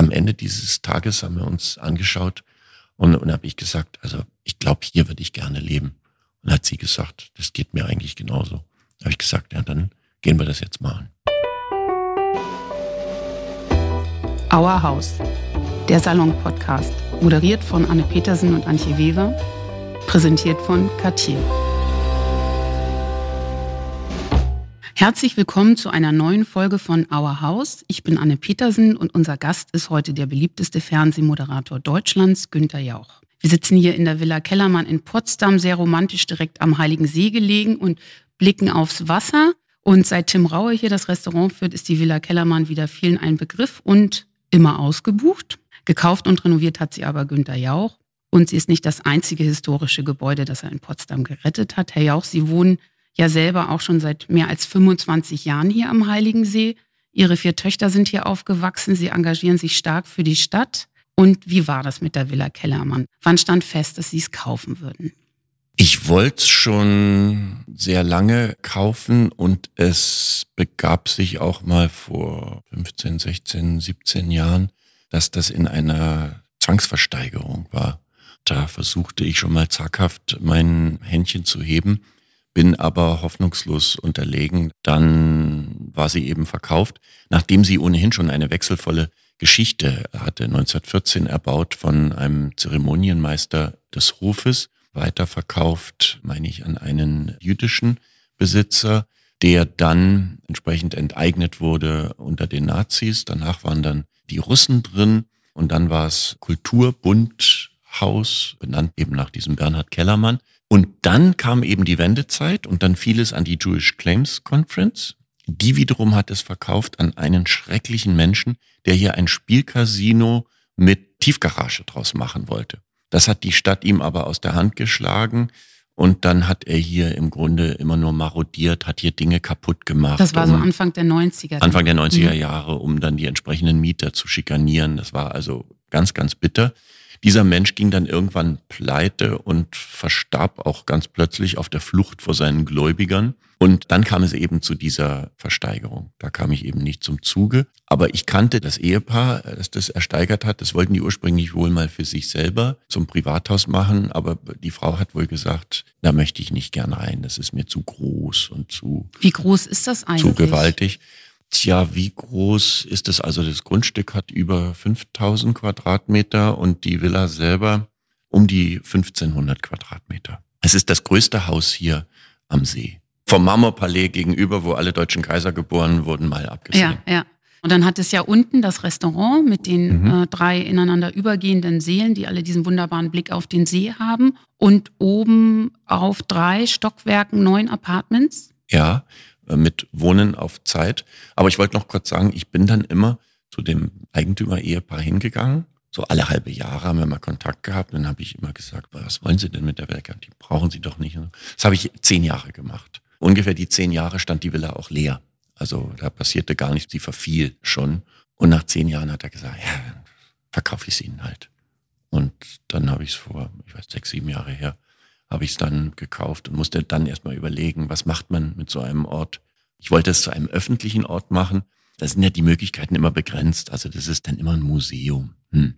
am Ende dieses Tages haben wir uns angeschaut und, und habe ich gesagt, also ich glaube, hier würde ich gerne leben. Und hat sie gesagt, das geht mir eigentlich genauso. Da habe ich gesagt, ja, dann gehen wir das jetzt mal an. Our House, der Salon-Podcast, moderiert von Anne Petersen und Antje Weber, präsentiert von Cartier. Herzlich willkommen zu einer neuen Folge von Our House. Ich bin Anne Petersen und unser Gast ist heute der beliebteste Fernsehmoderator Deutschlands, Günter Jauch. Wir sitzen hier in der Villa Kellermann in Potsdam, sehr romantisch direkt am Heiligen See gelegen und blicken aufs Wasser. Und seit Tim Raue hier das Restaurant führt, ist die Villa Kellermann wieder vielen ein Begriff und immer ausgebucht. Gekauft und renoviert hat sie aber Günter Jauch. Und sie ist nicht das einzige historische Gebäude, das er in Potsdam gerettet hat. Herr Jauch, Sie wohnen ja selber auch schon seit mehr als 25 Jahren hier am Heiligen See. Ihre vier Töchter sind hier aufgewachsen. Sie engagieren sich stark für die Stadt. Und wie war das mit der Villa Kellermann? Wann stand fest, dass Sie es kaufen würden? Ich wollte es schon sehr lange kaufen und es begab sich auch mal vor 15, 16, 17 Jahren, dass das in einer Zwangsversteigerung war. Da versuchte ich schon mal zaghaft mein Händchen zu heben bin aber hoffnungslos unterlegen. Dann war sie eben verkauft, nachdem sie ohnehin schon eine wechselvolle Geschichte hatte, 1914 erbaut von einem Zeremonienmeister des Hofes, weiterverkauft, meine ich, an einen jüdischen Besitzer, der dann entsprechend enteignet wurde unter den Nazis. Danach waren dann die Russen drin und dann war es Kulturbundhaus, benannt eben nach diesem Bernhard Kellermann. Und dann kam eben die Wendezeit und dann fiel es an die Jewish Claims Conference. Die wiederum hat es verkauft an einen schrecklichen Menschen, der hier ein Spielcasino mit Tiefgarage draus machen wollte. Das hat die Stadt ihm aber aus der Hand geschlagen. Und dann hat er hier im Grunde immer nur marodiert, hat hier Dinge kaputt gemacht. Das war um, so Anfang der 90er. Anfang der 90er mhm. Jahre, um dann die entsprechenden Mieter zu schikanieren. Das war also ganz, ganz bitter. Dieser Mensch ging dann irgendwann pleite und verstarb auch ganz plötzlich auf der Flucht vor seinen Gläubigern. Und dann kam es eben zu dieser Versteigerung. Da kam ich eben nicht zum Zuge. Aber ich kannte das Ehepaar, das das ersteigert hat. Das wollten die ursprünglich wohl mal für sich selber zum Privathaus machen. Aber die Frau hat wohl gesagt, da möchte ich nicht gern rein. Das ist mir zu groß und zu. Wie groß ist das eigentlich? Zu gewaltig. Tja, wie groß ist es? Also das Grundstück hat über 5000 Quadratmeter und die Villa selber um die 1500 Quadratmeter. Es ist das größte Haus hier am See. Vom Marmorpalais gegenüber, wo alle deutschen Kaiser geboren wurden, mal abgesehen. Ja, ja. Und dann hat es ja unten das Restaurant mit den mhm. äh, drei ineinander übergehenden Seelen, die alle diesen wunderbaren Blick auf den See haben. Und oben auf drei Stockwerken neun Apartments. Ja, mit Wohnen auf Zeit. Aber ich wollte noch kurz sagen, ich bin dann immer zu dem Eigentümer-Ehepaar hingegangen. So alle halbe Jahre haben wir mal Kontakt gehabt. Dann habe ich immer gesagt, was wollen Sie denn mit der Werke? Die brauchen Sie doch nicht. Das habe ich zehn Jahre gemacht. Ungefähr die zehn Jahre stand die Villa auch leer. Also da passierte gar nichts, sie verfiel schon. Und nach zehn Jahren hat er gesagt, ja, verkaufe ich es Ihnen halt. Und dann habe ich es vor, ich weiß, sechs, sieben Jahre her, habe ich es dann gekauft und musste dann erstmal überlegen, was macht man mit so einem Ort. Ich wollte es zu einem öffentlichen Ort machen. Da sind ja die Möglichkeiten immer begrenzt. Also das ist dann immer ein Museum. Hm.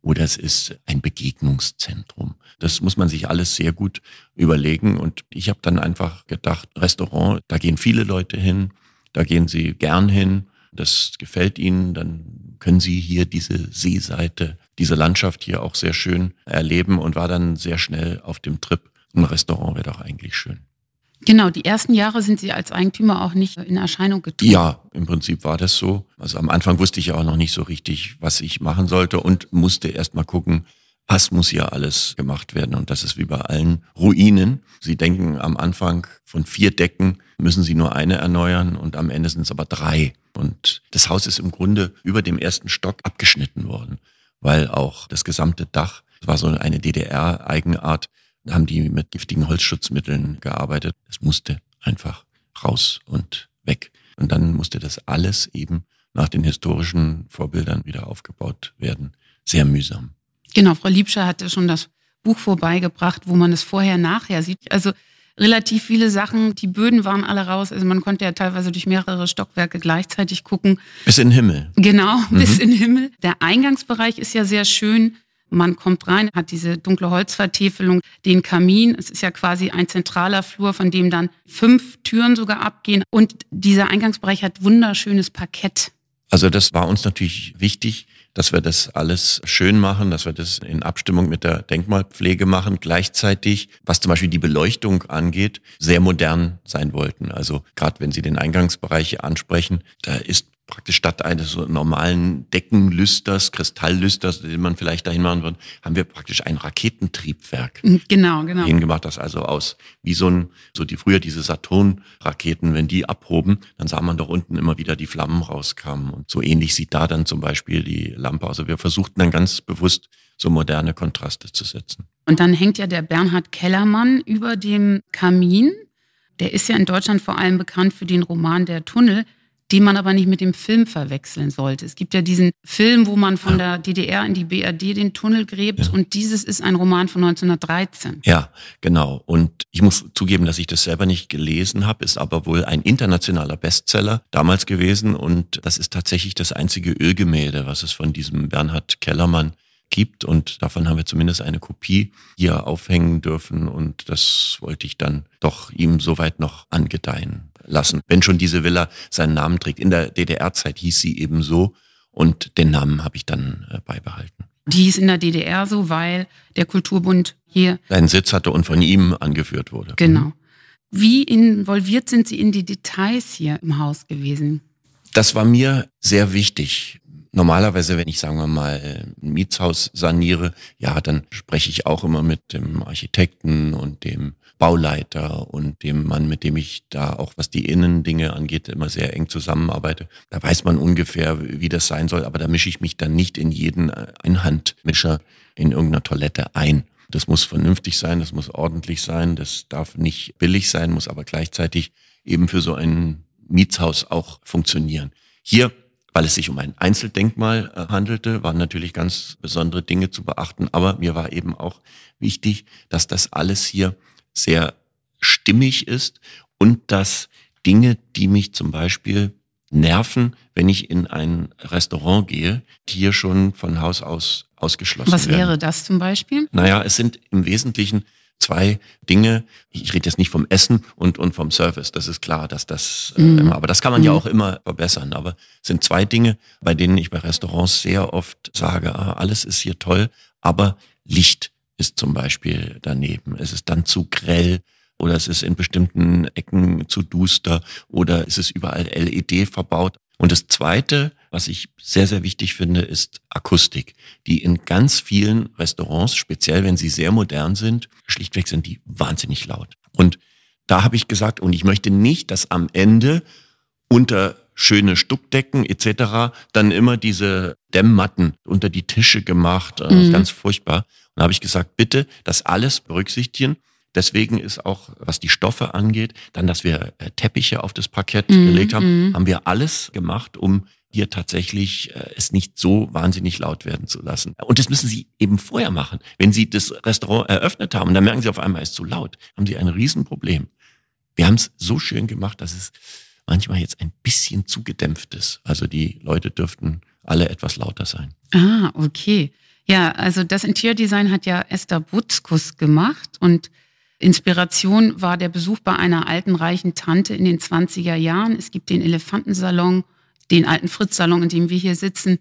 Oder es ist ein Begegnungszentrum. Das muss man sich alles sehr gut überlegen. Und ich habe dann einfach gedacht, Restaurant, da gehen viele Leute hin, da gehen sie gern hin. Das gefällt ihnen, dann können sie hier diese Seeseite, diese Landschaft hier auch sehr schön erleben und war dann sehr schnell auf dem Trip, ein Restaurant wäre doch eigentlich schön. Genau, die ersten Jahre sind Sie als Eigentümer auch nicht in Erscheinung getreten. Ja, im Prinzip war das so. Also am Anfang wusste ich ja auch noch nicht so richtig, was ich machen sollte und musste erst mal gucken, was muss hier alles gemacht werden. Und das ist wie bei allen Ruinen. Sie denken am Anfang von vier Decken müssen Sie nur eine erneuern und am Ende sind es aber drei. Und das Haus ist im Grunde über dem ersten Stock abgeschnitten worden, weil auch das gesamte Dach, das war so eine DDR-Eigenart, haben die mit giftigen Holzschutzmitteln gearbeitet. Es musste einfach raus und weg. Und dann musste das alles eben nach den historischen Vorbildern wieder aufgebaut werden. Sehr mühsam. Genau, Frau Liebscher hatte schon das Buch vorbeigebracht, wo man es vorher, nachher sieht. Also relativ viele Sachen. Die Böden waren alle raus. Also man konnte ja teilweise durch mehrere Stockwerke gleichzeitig gucken. Bis in den Himmel. Genau, mhm. bis in den Himmel. Der Eingangsbereich ist ja sehr schön. Man kommt rein, hat diese dunkle Holzvertäfelung, den Kamin. Es ist ja quasi ein zentraler Flur, von dem dann fünf Türen sogar abgehen. Und dieser Eingangsbereich hat wunderschönes Parkett. Also das war uns natürlich wichtig, dass wir das alles schön machen, dass wir das in Abstimmung mit der Denkmalpflege machen, gleichzeitig, was zum Beispiel die Beleuchtung angeht, sehr modern sein wollten. Also gerade wenn Sie den Eingangsbereich ansprechen, da ist praktisch statt eines normalen Deckenlüsters, Kristalllüsters, den man vielleicht dahin machen würde, haben wir praktisch ein Raketentriebwerk. Mhm, genau, genau. Hingemacht, das also aus, wie so ein, so die früher diese Saturn-Raketen, wenn die abhoben, dann sah man doch unten immer wieder die Flammen rauskamen. Und so ähnlich sieht da dann zum Beispiel die Lampe aus. Also wir versuchten dann ganz bewusst so moderne Kontraste zu setzen. Und dann hängt ja der Bernhard Kellermann über dem Kamin. Der ist ja in Deutschland vor allem bekannt für den Roman Der Tunnel den man aber nicht mit dem Film verwechseln sollte. Es gibt ja diesen Film, wo man von der DDR in die BRD den Tunnel gräbt ja. und dieses ist ein Roman von 1913. Ja, genau. Und ich muss zugeben, dass ich das selber nicht gelesen habe, ist aber wohl ein internationaler Bestseller damals gewesen und das ist tatsächlich das einzige Ölgemälde, was es von diesem Bernhard Kellermann gibt und davon haben wir zumindest eine Kopie hier aufhängen dürfen und das wollte ich dann doch ihm soweit noch angedeihen lassen, wenn schon diese Villa seinen Namen trägt. In der DDR-Zeit hieß sie eben so und den Namen habe ich dann äh, beibehalten. Die hieß in der DDR so, weil der Kulturbund hier einen Sitz hatte und von ihm angeführt wurde. Genau. Wie involviert sind Sie in die Details hier im Haus gewesen? Das war mir sehr wichtig. Normalerweise, wenn ich, sagen wir mal, ein Mietshaus saniere, ja, dann spreche ich auch immer mit dem Architekten und dem Bauleiter und dem Mann, mit dem ich da auch, was die Innendinge angeht, immer sehr eng zusammenarbeite. Da weiß man ungefähr, wie das sein soll, aber da mische ich mich dann nicht in jeden Einhandmischer in irgendeiner Toilette ein. Das muss vernünftig sein, das muss ordentlich sein, das darf nicht billig sein, muss aber gleichzeitig eben für so ein Mietshaus auch funktionieren. Hier weil es sich um ein Einzeldenkmal äh, handelte, waren natürlich ganz besondere Dinge zu beachten. Aber mir war eben auch wichtig, dass das alles hier sehr stimmig ist und dass Dinge, die mich zum Beispiel nerven, wenn ich in ein Restaurant gehe, hier schon von Haus aus ausgeschlossen Was werden. wäre das zum Beispiel? Naja, es sind im Wesentlichen zwei Dinge. Ich rede jetzt nicht vom Essen und, und vom Service. Das ist klar, dass das äh, mhm. immer, aber das kann man mhm. ja auch immer verbessern. Aber es sind zwei Dinge, bei denen ich bei Restaurants sehr oft sage, ah, alles ist hier toll, aber Licht ist zum Beispiel daneben. Es ist dann zu grell oder es ist in bestimmten Ecken zu duster oder es ist überall LED verbaut. Und das Zweite, was ich sehr, sehr wichtig finde, ist Akustik, die in ganz vielen Restaurants, speziell wenn sie sehr modern sind, schlichtweg sind die wahnsinnig laut. Und da habe ich gesagt, und ich möchte nicht, dass am Ende unter schöne Stuckdecken etc. dann immer diese Dämmmatten unter die Tische gemacht. Ist mhm. ganz furchtbar. Und da habe ich gesagt, bitte das alles berücksichtigen. Deswegen ist auch, was die Stoffe angeht, dann, dass wir äh, Teppiche auf das Parkett mm, gelegt haben, mm. haben wir alles gemacht, um hier tatsächlich äh, es nicht so wahnsinnig laut werden zu lassen. Und das müssen Sie eben vorher machen. Wenn Sie das Restaurant eröffnet haben, dann merken Sie auf einmal, es ist zu laut, haben Sie ein Riesenproblem. Wir haben es so schön gemacht, dass es manchmal jetzt ein bisschen zu gedämpft ist. Also die Leute dürften alle etwas lauter sein. Ah, okay. Ja, also das Interiordesign hat ja Esther Butzkus gemacht und Inspiration war der Besuch bei einer alten reichen Tante in den 20er Jahren. Es gibt den Elefantensalon, den alten Fritz-Salon, in dem wir hier sitzen,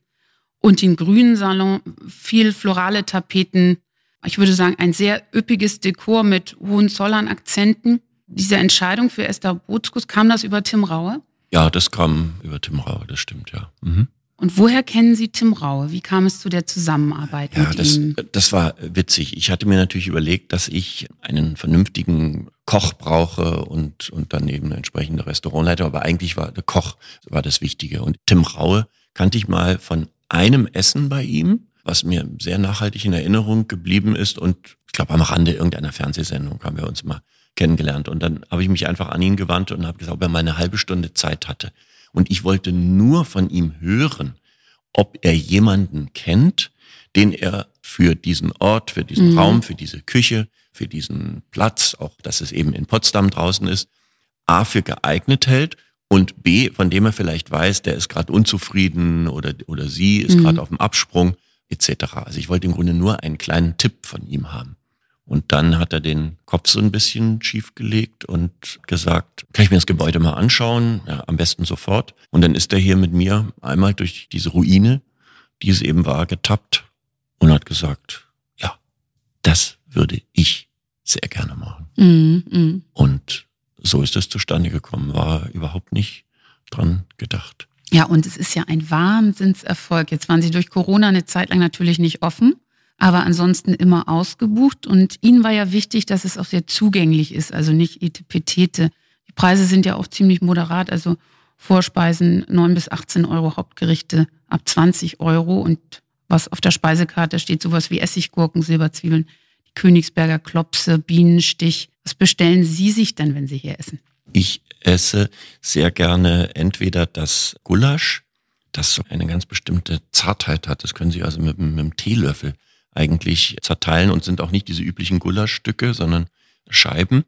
und den grünen Salon, viel florale Tapeten. Ich würde sagen, ein sehr üppiges Dekor mit Hohenzollern-Akzenten. Diese Entscheidung für Esther Botskus, kam das über Tim Raue? Ja, das kam über Tim Raue, das stimmt, ja. Mhm. Und woher kennen Sie Tim Raue? Wie kam es zu der Zusammenarbeit ja, mit das, ihm? Das war witzig. Ich hatte mir natürlich überlegt, dass ich einen vernünftigen Koch brauche und, und dann eben eine entsprechende Restaurantleiter. Aber eigentlich war der Koch war das Wichtige. Und Tim Raue kannte ich mal von einem Essen bei ihm, was mir sehr nachhaltig in Erinnerung geblieben ist. Und ich glaube, am Rande irgendeiner Fernsehsendung haben wir uns mal kennengelernt. Und dann habe ich mich einfach an ihn gewandt und habe gesagt, ob er mal eine halbe Stunde Zeit hatte. Und ich wollte nur von ihm hören, ob er jemanden kennt, den er für diesen Ort, für diesen mhm. Raum, für diese Küche für diesen Platz, auch dass es eben in Potsdam draußen ist, A für geeignet hält und B, von dem er vielleicht weiß, der ist gerade unzufrieden oder, oder sie ist mhm. gerade auf dem Absprung etc. Also ich wollte im Grunde nur einen kleinen Tipp von ihm haben. Und dann hat er den Kopf so ein bisschen schief gelegt und gesagt, kann ich mir das Gebäude mal anschauen? Ja, am besten sofort. Und dann ist er hier mit mir einmal durch diese Ruine, die es eben war, getappt und hat gesagt, ja, das würde ich sehr gerne machen. Mm, mm. Und so ist es zustande gekommen, war überhaupt nicht dran gedacht. Ja, und es ist ja ein Wahnsinnserfolg. Jetzt waren Sie durch Corona eine Zeit lang natürlich nicht offen, aber ansonsten immer ausgebucht. Und Ihnen war ja wichtig, dass es auch sehr zugänglich ist, also nicht etepetete. Die Preise sind ja auch ziemlich moderat, also Vorspeisen 9 bis 18 Euro, Hauptgerichte ab 20 Euro und was auf der Speisekarte steht, sowas wie Essiggurken, Silberzwiebeln, die Königsberger Klopse, Bienenstich. Was bestellen Sie sich denn, wenn Sie hier essen? Ich esse sehr gerne entweder das Gulasch, das so eine ganz bestimmte Zartheit hat. Das können Sie also mit, mit einem Teelöffel eigentlich zerteilen und sind auch nicht diese üblichen Gulaschstücke, sondern Scheiben.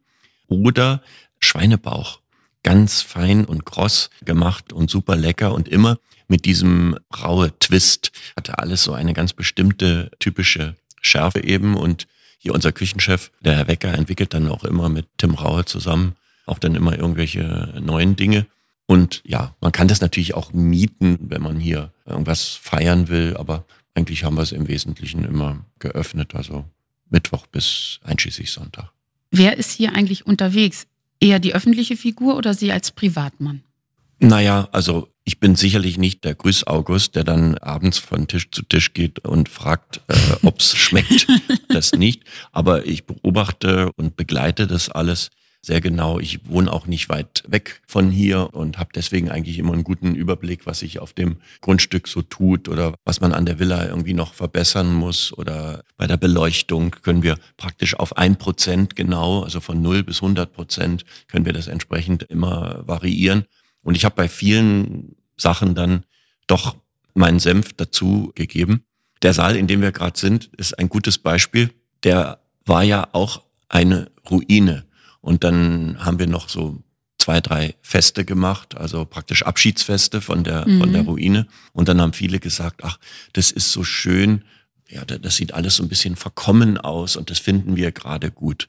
Oder Schweinebauch. Ganz fein und kross gemacht und super lecker und immer mit diesem raue Twist. Hatte alles so eine ganz bestimmte typische Schärfe eben und hier unser Küchenchef, der Herr Wecker, entwickelt dann auch immer mit Tim Raue zusammen auch dann immer irgendwelche neuen Dinge. Und ja, man kann das natürlich auch mieten, wenn man hier irgendwas feiern will, aber eigentlich haben wir es im Wesentlichen immer geöffnet, also Mittwoch bis einschließlich Sonntag. Wer ist hier eigentlich unterwegs? Eher die öffentliche Figur oder Sie als Privatmann? Naja, also ich bin sicherlich nicht der Grüß August, der dann abends von Tisch zu Tisch geht und fragt, äh, ob's schmeckt. Das nicht. Aber ich beobachte und begleite das alles sehr genau. Ich wohne auch nicht weit weg von hier und habe deswegen eigentlich immer einen guten Überblick, was sich auf dem Grundstück so tut oder was man an der Villa irgendwie noch verbessern muss. Oder bei der Beleuchtung können wir praktisch auf ein Prozent genau, also von null bis 100 Prozent, können wir das entsprechend immer variieren. Und ich habe bei vielen Sachen dann doch meinen Senf dazu gegeben. Der Saal, in dem wir gerade sind, ist ein gutes Beispiel. Der war ja auch eine Ruine. Und dann haben wir noch so zwei, drei Feste gemacht, also praktisch Abschiedsfeste von der, mhm. von der Ruine. Und dann haben viele gesagt, ach, das ist so schön, ja, das sieht alles so ein bisschen verkommen aus und das finden wir gerade gut.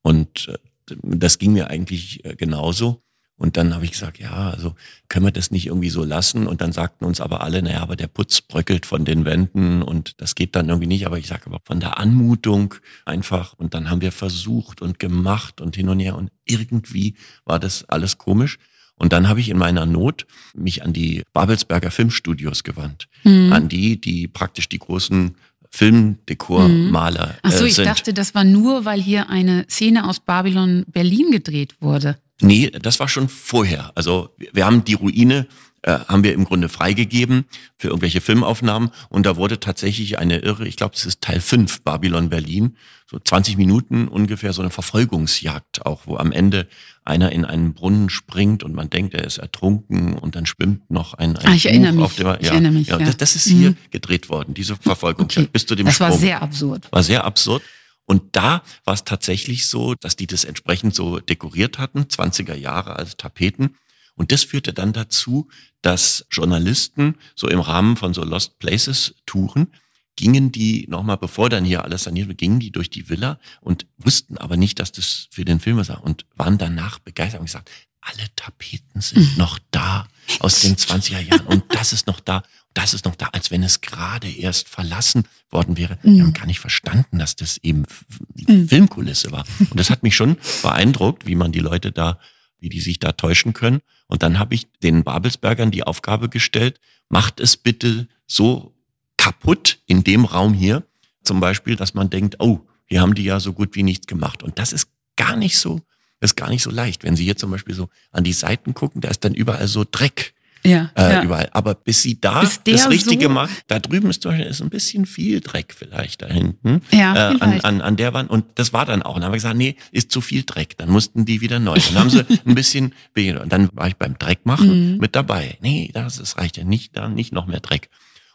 Und äh, das ging mir eigentlich äh, genauso. Und dann habe ich gesagt, ja, also können wir das nicht irgendwie so lassen? Und dann sagten uns aber alle, naja, aber der Putz bröckelt von den Wänden und das geht dann irgendwie nicht. Aber ich sage aber von der Anmutung einfach. Und dann haben wir versucht und gemacht und hin und her. Und irgendwie war das alles komisch. Und dann habe ich in meiner Not mich an die Babelsberger Filmstudios gewandt. Mhm. An die, die praktisch die großen Filmdekormaler mhm. Ach so, ich dachte, das war nur, weil hier eine Szene aus Babylon Berlin gedreht wurde. Nee, das war schon vorher. Also wir haben die Ruine äh, haben wir im Grunde freigegeben für irgendwelche Filmaufnahmen und da wurde tatsächlich eine irre, ich glaube, es ist Teil 5 Babylon Berlin, so 20 Minuten ungefähr so eine Verfolgungsjagd auch, wo am Ende einer in einen Brunnen springt und man denkt, er ist ertrunken und dann schwimmt noch ein, ein ah, ich erinnere mich. Dem, ja, ich erinnere mich. Ja, ja. Das, das, ist hier mhm. gedreht worden, diese Verfolgungsjagd okay. bis zu dem Das Sprung. war sehr absurd. War sehr absurd. Und da war es tatsächlich so, dass die das entsprechend so dekoriert hatten, 20er Jahre als Tapeten. Und das führte dann dazu, dass Journalisten so im Rahmen von so Lost Places Touren gingen die nochmal, bevor dann hier alles saniert wurde, gingen die durch die Villa und wussten aber nicht, dass das für den Film war und waren danach begeistert und gesagt, alle Tapeten sind noch da aus den 20er Jahren und das ist noch da das ist noch da, als wenn es gerade erst verlassen worden wäre. Mhm. Wir haben gar nicht verstanden, dass das eben mhm. Filmkulisse war. Und das hat mich schon beeindruckt, wie man die Leute da, wie die sich da täuschen können. Und dann habe ich den Babelsbergern die Aufgabe gestellt, macht es bitte so kaputt in dem Raum hier, zum Beispiel, dass man denkt, oh, hier haben die ja so gut wie nichts gemacht. Und das ist gar nicht so, ist gar nicht so leicht. Wenn Sie hier zum Beispiel so an die Seiten gucken, da ist dann überall so Dreck ja, äh, ja. überall. Aber bis sie da bis das Richtige so macht, da drüben ist, ist ein bisschen viel Dreck vielleicht da hinten ja, äh, an, an, an der Wand. Und das war dann auch. Und dann haben wir gesagt, nee, ist zu viel Dreck. Dann mussten die wieder neu. Dann haben sie ein bisschen und dann war ich beim Dreckmachen mhm. mit dabei. Nee, das, das reicht ja nicht, da nicht noch mehr Dreck.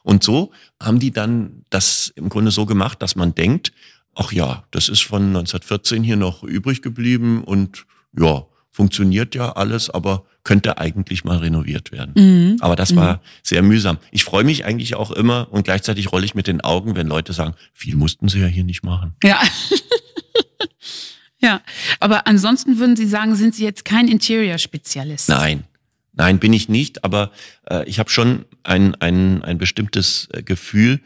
Und so haben die dann das im Grunde so gemacht, dass man denkt, Ach ja, das ist von 1914 hier noch übrig geblieben und ja, funktioniert ja alles, aber könnte eigentlich mal renoviert werden. Mhm. Aber das war mhm. sehr mühsam. Ich freue mich eigentlich auch immer und gleichzeitig rolle ich mit den Augen, wenn Leute sagen, viel mussten sie ja hier nicht machen. Ja. ja, aber ansonsten würden Sie sagen, sind Sie jetzt kein Interior-Spezialist? Nein, nein, bin ich nicht, aber äh, ich habe schon ein, ein, ein bestimmtes äh, Gefühl,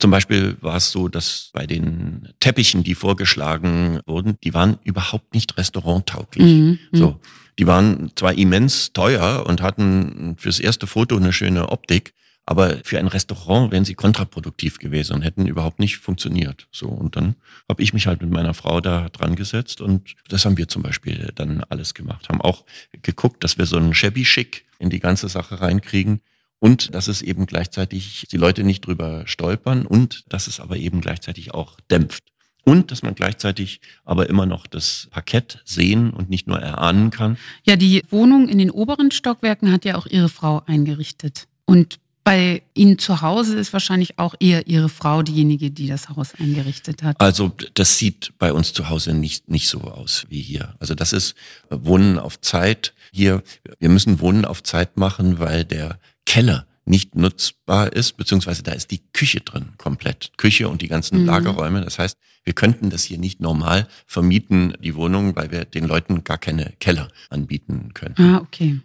zum Beispiel war es so, dass bei den Teppichen, die vorgeschlagen wurden, die waren überhaupt nicht restauranttauglich. Mhm, mhm. so, die waren zwar immens teuer und hatten fürs erste Foto eine schöne Optik, aber für ein Restaurant wären sie kontraproduktiv gewesen und hätten überhaupt nicht funktioniert. So und dann habe ich mich halt mit meiner Frau da dran gesetzt und das haben wir zum Beispiel dann alles gemacht. Haben auch geguckt, dass wir so einen Shabby Schick in die ganze Sache reinkriegen und dass es eben gleichzeitig die Leute nicht drüber stolpern und dass es aber eben gleichzeitig auch dämpft. Und dass man gleichzeitig aber immer noch das Parkett sehen und nicht nur erahnen kann. Ja, die Wohnung in den oberen Stockwerken hat ja auch Ihre Frau eingerichtet. Und bei Ihnen zu Hause ist wahrscheinlich auch eher Ihre Frau diejenige, die das Haus eingerichtet hat. Also das sieht bei uns zu Hause nicht, nicht so aus wie hier. Also das ist Wohnen auf Zeit. Hier, wir müssen Wohnen auf Zeit machen, weil der Keller nicht nutzbar ist, beziehungsweise da ist die Küche drin komplett. Küche und die ganzen mhm. Lagerräume. Das heißt, wir könnten das hier nicht normal vermieten, die Wohnung, weil wir den Leuten gar keine Keller anbieten können. Ah, okay.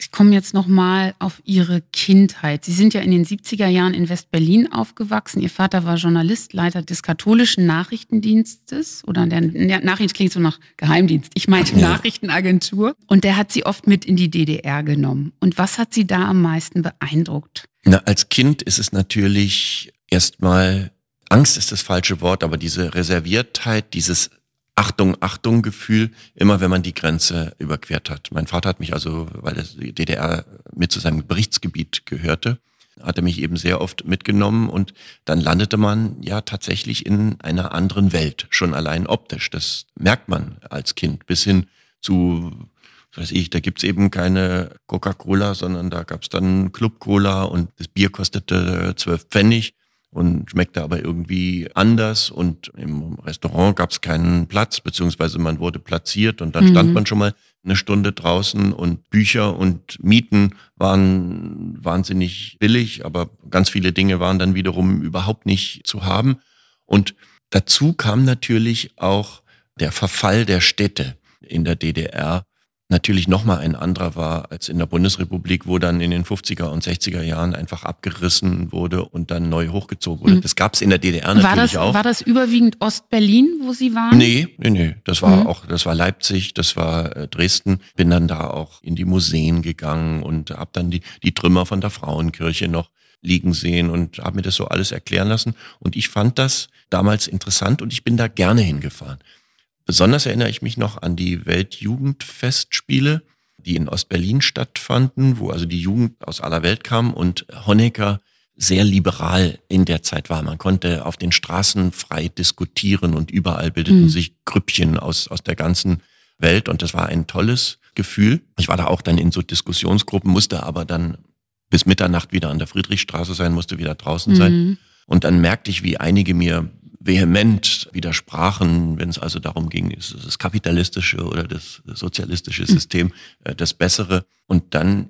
Ich komme jetzt nochmal auf Ihre Kindheit. Sie sind ja in den 70er Jahren in West-Berlin aufgewachsen. Ihr Vater war Journalist, Leiter des katholischen Nachrichtendienstes oder der, der Nachricht klingt so nach Geheimdienst. Ich meine ja. Nachrichtenagentur. Und der hat Sie oft mit in die DDR genommen. Und was hat Sie da am meisten beeindruckt? Na, als Kind ist es natürlich erstmal Angst ist das falsche Wort, aber diese Reserviertheit, dieses Achtung, Achtung Gefühl, immer wenn man die Grenze überquert hat. Mein Vater hat mich also, weil die DDR mit zu seinem Berichtsgebiet gehörte, hat er mich eben sehr oft mitgenommen und dann landete man ja tatsächlich in einer anderen Welt, schon allein optisch. Das merkt man als Kind bis hin zu, weiß ich, da gibt's eben keine Coca-Cola, sondern da gab's dann Club-Cola und das Bier kostete zwölf Pfennig und schmeckte aber irgendwie anders und im Restaurant gab es keinen Platz, beziehungsweise man wurde platziert und dann mhm. stand man schon mal eine Stunde draußen und Bücher und Mieten waren wahnsinnig billig, aber ganz viele Dinge waren dann wiederum überhaupt nicht zu haben. Und dazu kam natürlich auch der Verfall der Städte in der DDR natürlich nochmal ein anderer war als in der Bundesrepublik, wo dann in den 50er und 60er Jahren einfach abgerissen wurde und dann neu hochgezogen wurde. Mhm. Das gab es in der DDR natürlich war das, auch. War das überwiegend Ostberlin, wo Sie waren? Nee, nee, nee. Das war mhm. auch, das war Leipzig, das war äh, Dresden. Bin dann da auch in die Museen gegangen und hab dann die, die Trümmer von der Frauenkirche noch liegen sehen und habe mir das so alles erklären lassen. Und ich fand das damals interessant und ich bin da gerne hingefahren. Besonders erinnere ich mich noch an die Weltjugendfestspiele, die in Ostberlin stattfanden, wo also die Jugend aus aller Welt kam und Honecker sehr liberal in der Zeit war. Man konnte auf den Straßen frei diskutieren und überall bildeten mhm. sich Grüppchen aus, aus der ganzen Welt und das war ein tolles Gefühl. Ich war da auch dann in so Diskussionsgruppen, musste aber dann bis Mitternacht wieder an der Friedrichstraße sein, musste wieder draußen mhm. sein. Und dann merkte ich, wie einige mir vehement widersprachen, wenn es also darum ging, ist das kapitalistische oder das sozialistische hm. System äh, das bessere. Und dann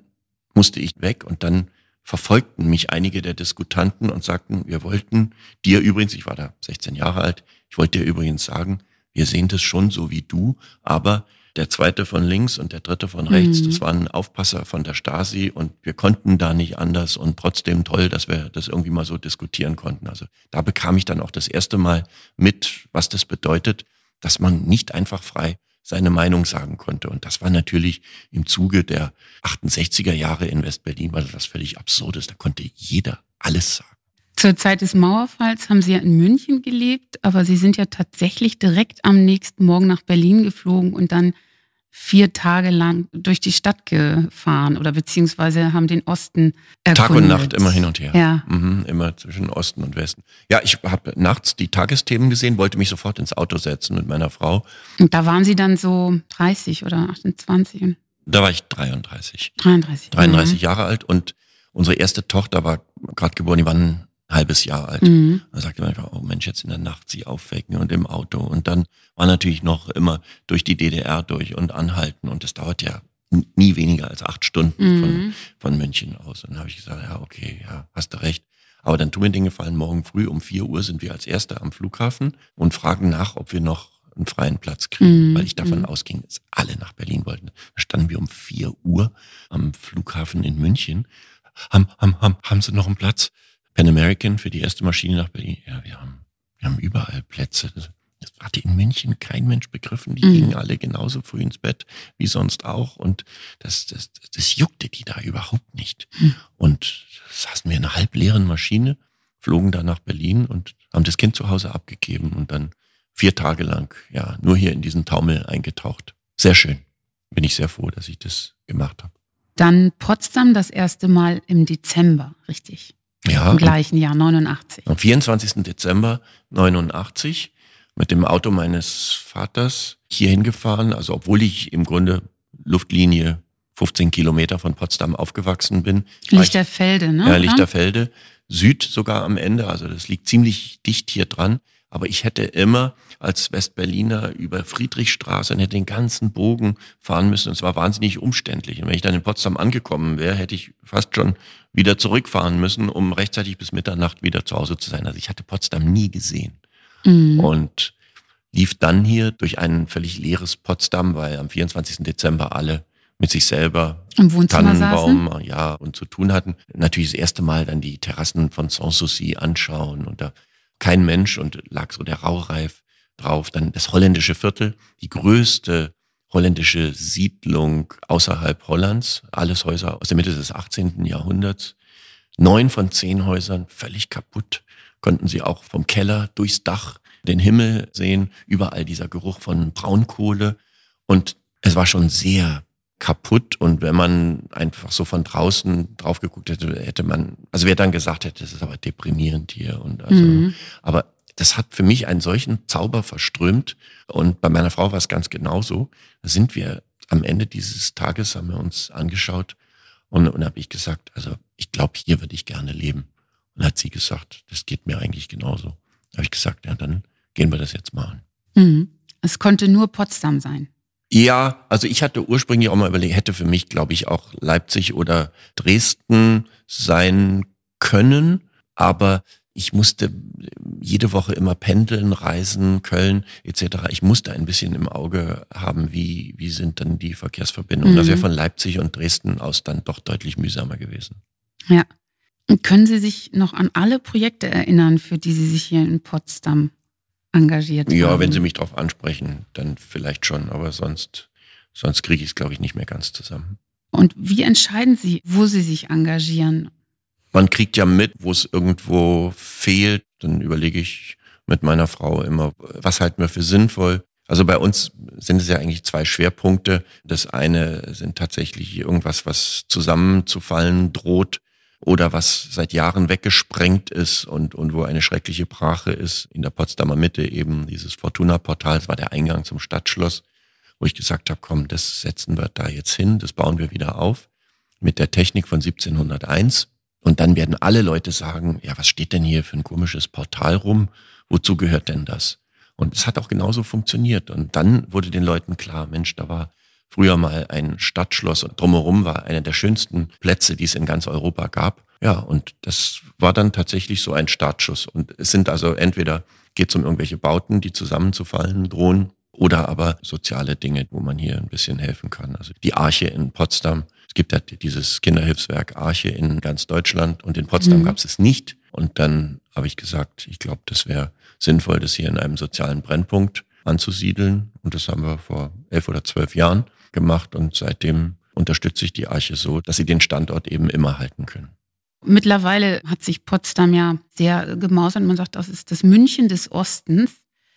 musste ich weg und dann verfolgten mich einige der Diskutanten und sagten, wir wollten dir übrigens, ich war da 16 Jahre alt, ich wollte dir übrigens sagen, wir sehen das schon so wie du, aber der zweite von links und der dritte von rechts. Mhm. Das waren Aufpasser von der Stasi und wir konnten da nicht anders und trotzdem toll, dass wir das irgendwie mal so diskutieren konnten. Also da bekam ich dann auch das erste Mal mit, was das bedeutet, dass man nicht einfach frei seine Meinung sagen konnte. Und das war natürlich im Zuge der 68er Jahre in Westberlin, weil das völlig absurd ist. Da konnte jeder alles sagen. Zur Zeit des Mauerfalls haben Sie ja in München gelebt, aber Sie sind ja tatsächlich direkt am nächsten Morgen nach Berlin geflogen und dann vier Tage lang durch die Stadt gefahren oder beziehungsweise haben den Osten erkundet. Tag und Nacht immer hin und her. Ja. Mhm, immer zwischen Osten und Westen. Ja, ich habe nachts die Tagesthemen gesehen, wollte mich sofort ins Auto setzen mit meiner Frau. Und da waren Sie dann so 30 oder 28? Da war ich 33. 33. 33 mhm. Jahre alt und unsere erste Tochter war gerade geboren, die waren halbes Jahr alt. Mhm. Dann sagte man einfach, oh Mensch, jetzt in der Nacht sie aufwecken und im Auto. Und dann war natürlich noch immer durch die DDR durch und anhalten. Und das dauert ja nie weniger als acht Stunden mhm. von, von München aus. Und dann habe ich gesagt, ja, okay, ja, hast du recht. Aber dann tun mir Dinge fallen, morgen früh um vier Uhr sind wir als Erste am Flughafen und fragen nach, ob wir noch einen freien Platz kriegen, mhm. weil ich davon mhm. ausging, dass alle nach Berlin wollten. Da standen wir um vier Uhr am Flughafen in München. Haben, haben, haben, haben Sie noch einen Platz? Pan American für die erste Maschine nach Berlin. Ja, wir haben, wir haben überall Plätze. Das, das hatte in München kein Mensch begriffen. Die mhm. gingen alle genauso früh ins Bett wie sonst auch. Und das, das, das juckte die da überhaupt nicht. Mhm. Und saßen wir in einer halbleeren Maschine, flogen da nach Berlin und haben das Kind zu Hause abgegeben und dann vier Tage lang, ja, nur hier in diesen Taumel eingetaucht. Sehr schön. Bin ich sehr froh, dass ich das gemacht habe. Dann Potsdam das erste Mal im Dezember, richtig? Ja. Im gleichen Jahr, 89. Am 24. Dezember 89 mit dem Auto meines Vaters hier hingefahren. Also obwohl ich im Grunde Luftlinie 15 Kilometer von Potsdam aufgewachsen bin. Lichterfelde, ne? Ja, Lichterfelde. Süd sogar am Ende. Also das liegt ziemlich dicht hier dran. Aber ich hätte immer als Westberliner über Friedrichstraße und hätte den ganzen Bogen fahren müssen. Und es war wahnsinnig umständlich. Und wenn ich dann in Potsdam angekommen wäre, hätte ich fast schon wieder zurückfahren müssen, um rechtzeitig bis Mitternacht wieder zu Hause zu sein. Also ich hatte Potsdam nie gesehen. Mhm. Und lief dann hier durch ein völlig leeres Potsdam, weil am 24. Dezember alle mit sich selber Im Wohnzimmer Tannenbaum, saßen. ja, und zu tun hatten. Natürlich das erste Mal dann die Terrassen von Sanssouci anschauen und da kein Mensch und lag so der Raureif drauf. Dann das holländische Viertel, die größte holländische Siedlung außerhalb Hollands. Alles Häuser aus der Mitte des 18. Jahrhunderts. Neun von zehn Häusern völlig kaputt. Konnten sie auch vom Keller durchs Dach den Himmel sehen. Überall dieser Geruch von Braunkohle. Und es war schon sehr kaputt und wenn man einfach so von draußen drauf geguckt hätte, hätte man, also wer dann gesagt hätte, das ist aber deprimierend hier und also, mhm. aber das hat für mich einen solchen Zauber verströmt und bei meiner Frau war es ganz genauso. Da sind wir am Ende dieses Tages, haben wir uns angeschaut und, und habe ich gesagt, also ich glaube, hier würde ich gerne leben. Und hat sie gesagt, das geht mir eigentlich genauso. Da habe ich gesagt, ja, dann gehen wir das jetzt mal an. Mhm. Es konnte nur Potsdam sein. Ja, also ich hatte ursprünglich auch mal überlegt, hätte für mich, glaube ich, auch Leipzig oder Dresden sein können, aber ich musste jede Woche immer pendeln, reisen, Köln etc. Ich musste ein bisschen im Auge haben, wie, wie sind dann die Verkehrsverbindungen. Mhm. Das wäre von Leipzig und Dresden aus dann doch deutlich mühsamer gewesen. Ja. Und können Sie sich noch an alle Projekte erinnern, für die Sie sich hier in Potsdam engagiert Ja, haben. wenn Sie mich darauf ansprechen, dann vielleicht schon, aber sonst, sonst kriege ich es, glaube ich, nicht mehr ganz zusammen. Und wie entscheiden Sie, wo Sie sich engagieren? Man kriegt ja mit, wo es irgendwo fehlt. Dann überlege ich mit meiner Frau immer, was halten wir für sinnvoll. Also bei uns sind es ja eigentlich zwei Schwerpunkte. Das eine sind tatsächlich irgendwas, was zusammenzufallen droht oder was seit Jahren weggesprengt ist und, und wo eine schreckliche Brache ist. In der Potsdamer Mitte eben dieses Fortuna-Portal, das war der Eingang zum Stadtschloss, wo ich gesagt habe, komm, das setzen wir da jetzt hin, das bauen wir wieder auf mit der Technik von 1701. Und dann werden alle Leute sagen, ja, was steht denn hier für ein komisches Portal rum? Wozu gehört denn das? Und es hat auch genauso funktioniert. Und dann wurde den Leuten klar, Mensch, da war früher mal ein Stadtschloss und drumherum war einer der schönsten Plätze, die es in ganz Europa gab. Ja, und das war dann tatsächlich so ein Startschuss. Und es sind also entweder geht es um irgendwelche Bauten, die zusammenzufallen drohen, oder aber soziale Dinge, wo man hier ein bisschen helfen kann. Also die Arche in Potsdam. Es gibt ja dieses Kinderhilfswerk Arche in ganz Deutschland und in Potsdam mhm. gab es es nicht. Und dann habe ich gesagt, ich glaube, das wäre sinnvoll, das hier in einem sozialen Brennpunkt anzusiedeln. Und das haben wir vor elf oder zwölf Jahren gemacht und seitdem unterstütze ich die Arche so, dass sie den Standort eben immer halten können. Mittlerweile hat sich Potsdam ja sehr gemausert. Man sagt, das ist das München des Ostens.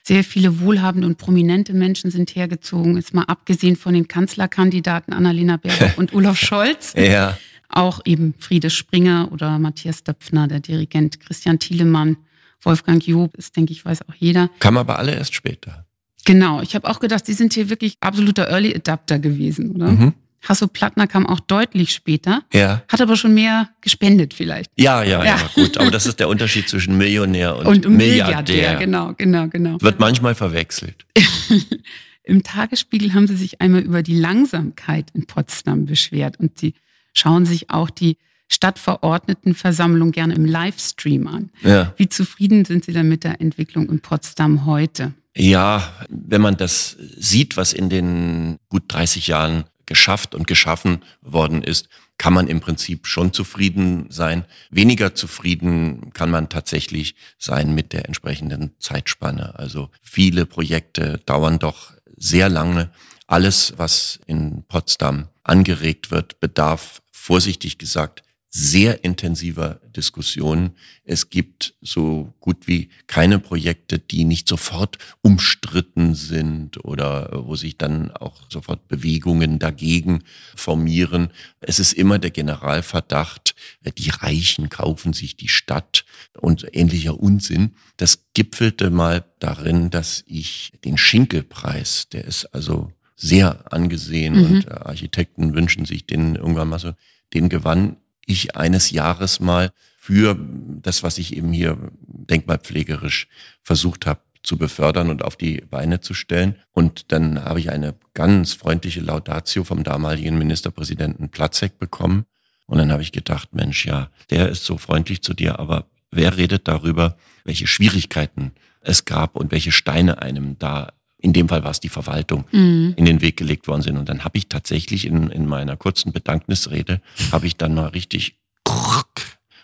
Sehr viele wohlhabende und prominente Menschen sind hergezogen, jetzt mal abgesehen von den Kanzlerkandidaten Annalena Baerbock und Olaf Scholz. Ja. Auch eben Friede Springer oder Matthias Döpfner, der Dirigent Christian Thielemann, Wolfgang Job, ist, denke ich, weiß auch jeder. Kam aber alle erst später. Genau, ich habe auch gedacht, Sie sind hier wirklich absoluter Early Adapter gewesen, oder? Mhm. Hasso Plattner kam auch deutlich später, Ja. hat aber schon mehr gespendet vielleicht. Ja, ja, ja, Ja. gut. Aber das ist der Unterschied zwischen Millionär und, Und Milliardär. Milliardär, genau, genau, genau. Wird manchmal verwechselt. Im Tagesspiegel haben sie sich einmal über die Langsamkeit in Potsdam beschwert und sie schauen sich auch die Stadtverordnetenversammlung gerne im Livestream an. Ja. Wie zufrieden sind Sie denn mit der Entwicklung in Potsdam heute? Ja, wenn man das sieht, was in den gut 30 Jahren geschafft und geschaffen worden ist, kann man im Prinzip schon zufrieden sein. Weniger zufrieden kann man tatsächlich sein mit der entsprechenden Zeitspanne. Also viele Projekte dauern doch sehr lange. Alles, was in Potsdam angeregt wird, bedarf, vorsichtig gesagt, sehr intensiver Diskussionen. Es gibt so gut wie keine Projekte, die nicht sofort umstritten sind oder wo sich dann auch sofort Bewegungen dagegen formieren. Es ist immer der Generalverdacht, die Reichen kaufen sich die Stadt und ähnlicher Unsinn. Das gipfelte mal darin, dass ich den Schinkelpreis, der ist also sehr angesehen Mhm. und Architekten wünschen sich den irgendwann mal so, den gewann ich eines Jahres mal für das, was ich eben hier denkmalpflegerisch versucht habe zu befördern und auf die Beine zu stellen. Und dann habe ich eine ganz freundliche Laudatio vom damaligen Ministerpräsidenten Platzek bekommen. Und dann habe ich gedacht, Mensch, ja, der ist so freundlich zu dir, aber wer redet darüber, welche Schwierigkeiten es gab und welche Steine einem da, in dem Fall war es die Verwaltung, Mhm. in den Weg gelegt worden sind. Und dann habe ich tatsächlich in, in meiner kurzen Bedanknisrede, habe ich dann mal richtig,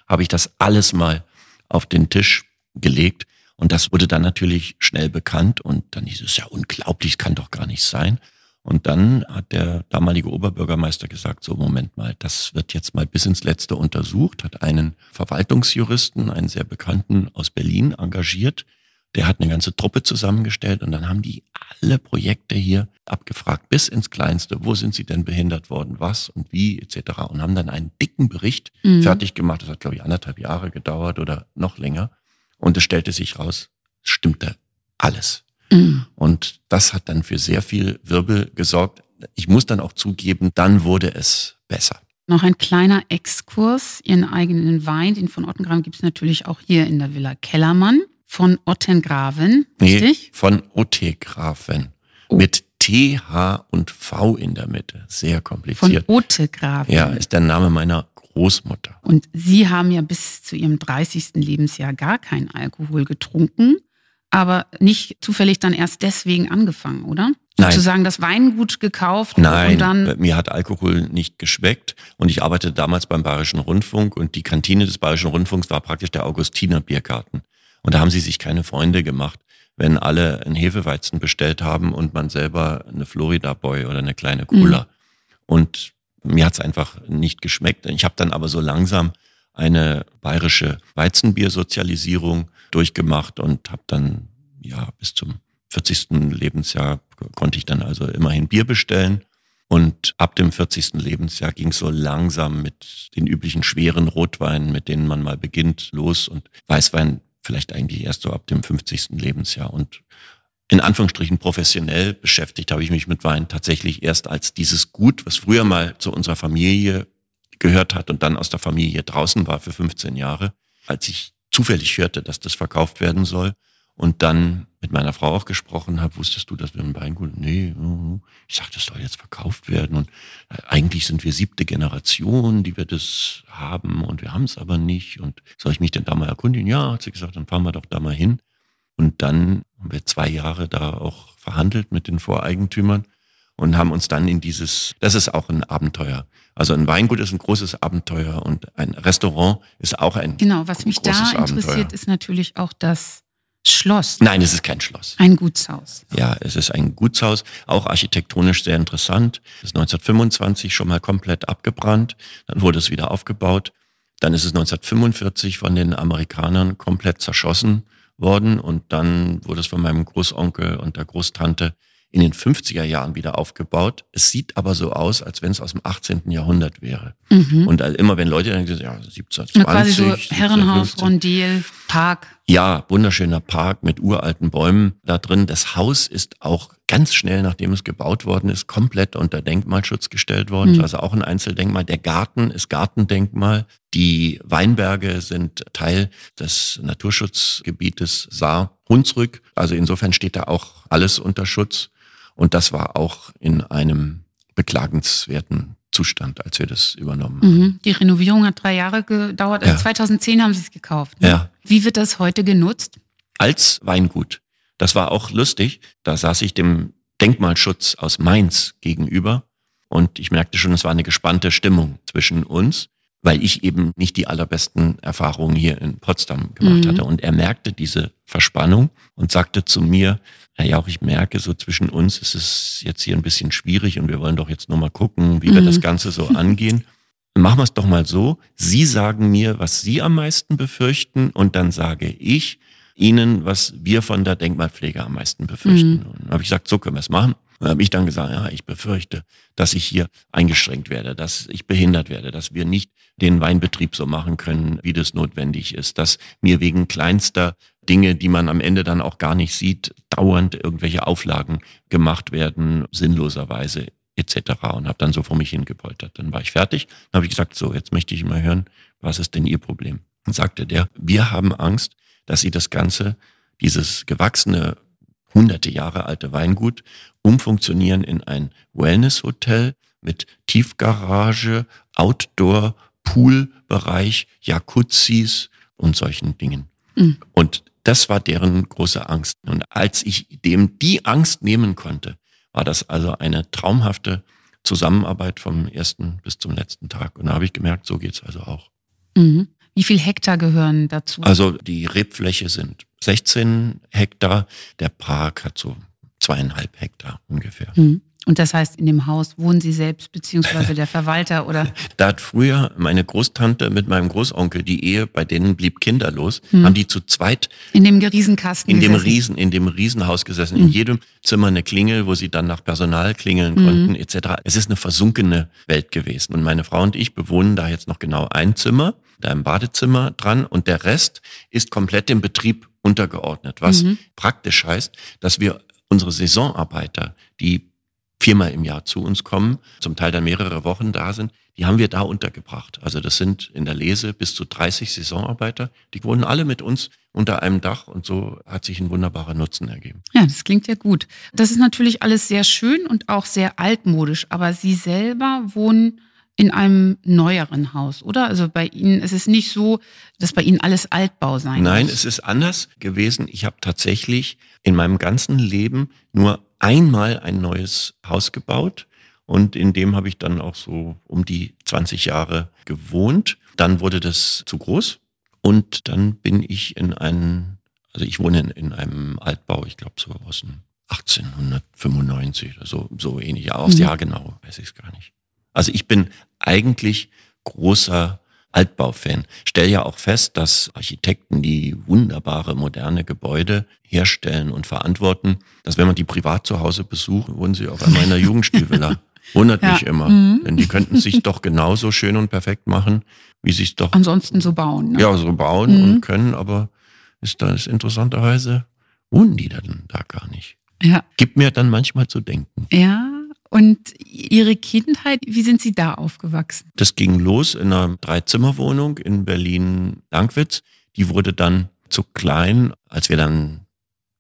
habe ich das alles mal auf den Tisch gelegt. Und das wurde dann natürlich schnell bekannt und dann hieß es ja unglaublich, kann doch gar nicht sein. Und dann hat der damalige Oberbürgermeister gesagt, so Moment mal, das wird jetzt mal bis ins Letzte untersucht, hat einen Verwaltungsjuristen, einen sehr bekannten aus Berlin engagiert. Der hat eine ganze Truppe zusammengestellt und dann haben die alle Projekte hier abgefragt, bis ins Kleinste. Wo sind sie denn behindert worden? Was und wie etc. Und haben dann einen dicken Bericht Mhm. fertig gemacht. Das hat, glaube ich, anderthalb Jahre gedauert oder noch länger. Und es stellte sich raus, es stimmte alles. Mhm. Und das hat dann für sehr viel Wirbel gesorgt. Ich muss dann auch zugeben, dann wurde es besser. Noch ein kleiner Exkurs. Ihren eigenen Wein, den von Ottengraven gibt es natürlich auch hier in der Villa Kellermann. Von Ottengraven, richtig? von OT Grafen. Oh. Mit T, H und V in der Mitte. Sehr Von kompliziert. Otegraven. Ja, ist der Name meiner Großmutter. Und Sie haben ja bis zu Ihrem 30. Lebensjahr gar keinen Alkohol getrunken, aber nicht zufällig dann erst deswegen angefangen, oder? Nein. Sozusagen das Weingut gekauft Nein, und dann. mir hat Alkohol nicht geschmeckt und ich arbeitete damals beim Bayerischen Rundfunk und die Kantine des Bayerischen Rundfunks war praktisch der Augustiner Biergarten. Und da haben sie sich keine Freunde gemacht, wenn alle einen Hefeweizen bestellt haben und man selber eine Florida Boy oder eine kleine Cola. Und mir hat's einfach nicht geschmeckt. Ich habe dann aber so langsam eine bayerische Weizenbiersozialisierung durchgemacht und habe dann ja bis zum 40. Lebensjahr konnte ich dann also immerhin Bier bestellen. Und ab dem 40. Lebensjahr ging es so langsam mit den üblichen schweren Rotweinen, mit denen man mal beginnt, los und Weißwein vielleicht eigentlich erst so ab dem 50. Lebensjahr. Und in Anführungsstrichen professionell beschäftigt habe ich mich mit Wein tatsächlich erst als dieses Gut, was früher mal zu unserer Familie gehört hat und dann aus der Familie draußen war für 15 Jahre, als ich zufällig hörte, dass das verkauft werden soll und dann mit meiner Frau auch gesprochen habe, wusstest du, dass wir ein Weingut? Nee, mhm. ich sagte, das soll jetzt verkauft werden eigentlich sind wir siebte Generation, die wir das haben und wir haben es aber nicht und soll ich mich denn da mal erkundigen? Ja, hat sie gesagt, dann fahren wir doch da mal hin. Und dann haben wir zwei Jahre da auch verhandelt mit den Voreigentümern und haben uns dann in dieses, das ist auch ein Abenteuer. Also ein Weingut ist ein großes Abenteuer und ein Restaurant ist auch ein Genau, was mich da interessiert, Abenteuer. ist natürlich auch das Schloss. Nein, es ist kein Schloss. Ein Gutshaus. Ja, es ist ein Gutshaus, auch architektonisch sehr interessant. Es ist 1925 schon mal komplett abgebrannt, dann wurde es wieder aufgebaut. Dann ist es 1945 von den Amerikanern komplett zerschossen worden und dann wurde es von meinem Großonkel und der Großtante in den 50er Jahren wieder aufgebaut. Es sieht aber so aus, als wenn es aus dem 18. Jahrhundert wäre. Mhm. Und immer wenn Leute dann sagen, ja, 1720, Na, quasi so 1750, Herrenhaus, Rondel, Park. Ja, wunderschöner Park mit uralten Bäumen da drin. Das Haus ist auch ganz schnell, nachdem es gebaut worden ist, komplett unter Denkmalschutz gestellt worden. Mhm. Also auch ein Einzeldenkmal. Der Garten ist Gartendenkmal. Die Weinberge sind Teil des Naturschutzgebietes Saar-Hunsrück. Also insofern steht da auch alles unter Schutz. Und das war auch in einem beklagenswerten Zustand, als wir das übernommen haben. Mhm. Die Renovierung hat drei Jahre gedauert. Also ja. 2010 haben Sie es gekauft. Ne? Ja. Wie wird das heute genutzt? Als Weingut. Das war auch lustig. Da saß ich dem Denkmalschutz aus Mainz gegenüber und ich merkte schon, es war eine gespannte Stimmung zwischen uns, weil ich eben nicht die allerbesten Erfahrungen hier in Potsdam gemacht mhm. hatte. Und er merkte diese Verspannung und sagte zu mir, naja, auch ich merke, so zwischen uns ist es jetzt hier ein bisschen schwierig und wir wollen doch jetzt nur mal gucken, wie mhm. wir das Ganze so angehen. Machen wir es doch mal so. Sie sagen mir, was Sie am meisten befürchten und dann sage ich Ihnen, was wir von der Denkmalpflege am meisten befürchten. Mhm. Und dann habe ich gesagt, so können wir es machen. Dann habe ich dann gesagt, ja, ich befürchte, dass ich hier eingeschränkt werde, dass ich behindert werde, dass wir nicht den Weinbetrieb so machen können, wie das notwendig ist, dass mir wegen kleinster Dinge, die man am Ende dann auch gar nicht sieht, dauernd irgendwelche Auflagen gemacht werden, sinnloserweise etc. Und habe dann so vor mich hingepoltert. Dann war ich fertig. Dann habe ich gesagt, so, jetzt möchte ich mal hören, was ist denn Ihr Problem? Dann sagte der, wir haben Angst, dass Sie das Ganze, dieses gewachsene, hunderte Jahre alte Weingut umfunktionieren in ein Wellness-Hotel mit Tiefgarage, Outdoor, Poolbereich, Jacuzzis und solchen Dingen. Mhm. Und das war deren große Angst. Und als ich dem die Angst nehmen konnte, war das also eine traumhafte Zusammenarbeit vom ersten bis zum letzten Tag. Und da habe ich gemerkt, so geht's also auch. Mhm. Wie viel Hektar gehören dazu? Also die Rebfläche sind 16 Hektar. Der Park hat so zweieinhalb Hektar ungefähr. Mhm. Und das heißt, in dem Haus wohnen Sie selbst, beziehungsweise der Verwalter oder? Da hat früher meine Großtante mit meinem Großonkel die Ehe, bei denen blieb kinderlos, hm. haben die zu zweit. In dem Riesenkasten. In dem gesessen. Riesen, in dem Riesenhaus gesessen. Hm. In jedem Zimmer eine Klingel, wo sie dann nach Personal klingeln hm. konnten, etc. Es ist eine versunkene Welt gewesen. Und meine Frau und ich bewohnen da jetzt noch genau ein Zimmer, da im Badezimmer dran und der Rest ist komplett dem Betrieb untergeordnet, was mhm. praktisch heißt, dass wir unsere Saisonarbeiter, die viermal im Jahr zu uns kommen, zum Teil dann mehrere Wochen da sind, die haben wir da untergebracht. Also das sind in der Lese bis zu 30 Saisonarbeiter, die wohnen alle mit uns unter einem Dach und so hat sich ein wunderbarer Nutzen ergeben. Ja, das klingt ja gut. Das ist natürlich alles sehr schön und auch sehr altmodisch, aber Sie selber wohnen in einem neueren Haus, oder? Also bei Ihnen ist es nicht so, dass bei Ihnen alles Altbau sein Nein, muss. es ist anders gewesen. Ich habe tatsächlich in meinem ganzen Leben nur einmal ein neues Haus gebaut und in dem habe ich dann auch so um die 20 Jahre gewohnt. Dann wurde das zu groß und dann bin ich in einen, also ich wohne in, in einem Altbau, ich glaube so aus dem 1895 oder so, so ähnlich. Aufs mhm. Jahr genau, weiß ich es gar nicht. Also ich bin eigentlich großer Altbaufan. Stell ja auch fest, dass Architekten, die wunderbare moderne Gebäude herstellen und verantworten, dass wenn man die privat zu Hause besucht, wohnen sie auf einmal in einer Jugendstilvilla. Wundert ja. mich immer. Mhm. Denn die könnten sich doch genauso schön und perfekt machen, wie sie es doch. Ansonsten so bauen. Ne? Ja, so bauen mhm. und können, aber ist das interessanterweise, wohnen die dann da gar nicht. Ja. Gibt mir dann manchmal zu denken. Ja, und Ihre Kindheit, wie sind Sie da aufgewachsen? Das ging los in einer Dreizimmerwohnung in Berlin-Langwitz. Die wurde dann zu klein, als wir dann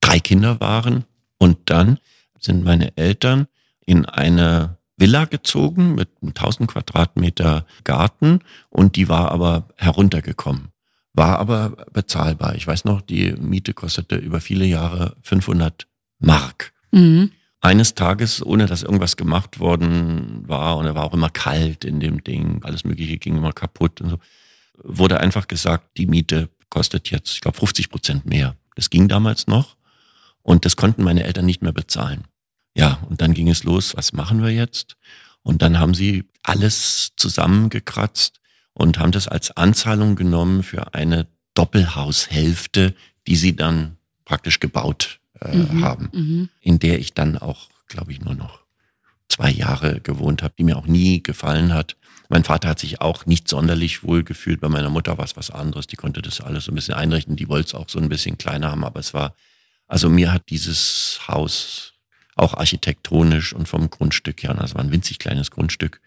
drei Kinder waren. Und dann sind meine Eltern in eine Villa gezogen mit 1000 Quadratmeter Garten und die war aber heruntergekommen. War aber bezahlbar. Ich weiß noch, die Miete kostete über viele Jahre 500 Mark. Mhm eines Tages, ohne dass irgendwas gemacht worden war, und er war auch immer kalt in dem Ding, alles Mögliche ging immer kaputt und so, wurde einfach gesagt, die Miete kostet jetzt, ich glaube, 50 Prozent mehr. Das ging damals noch und das konnten meine Eltern nicht mehr bezahlen. Ja, und dann ging es los, was machen wir jetzt? Und dann haben sie alles zusammengekratzt und haben das als Anzahlung genommen für eine Doppelhaushälfte, die sie dann praktisch gebaut äh, mhm, haben, mhm. in der ich dann auch, glaube ich, nur noch zwei Jahre gewohnt habe, die mir auch nie gefallen hat. Mein Vater hat sich auch nicht sonderlich wohl gefühlt. Bei meiner Mutter war es was anderes. Die konnte das alles so ein bisschen einrichten. Die wollte es auch so ein bisschen kleiner haben. Aber es war, also mir hat dieses Haus auch architektonisch und vom Grundstück her, also war ein winzig kleines Grundstück,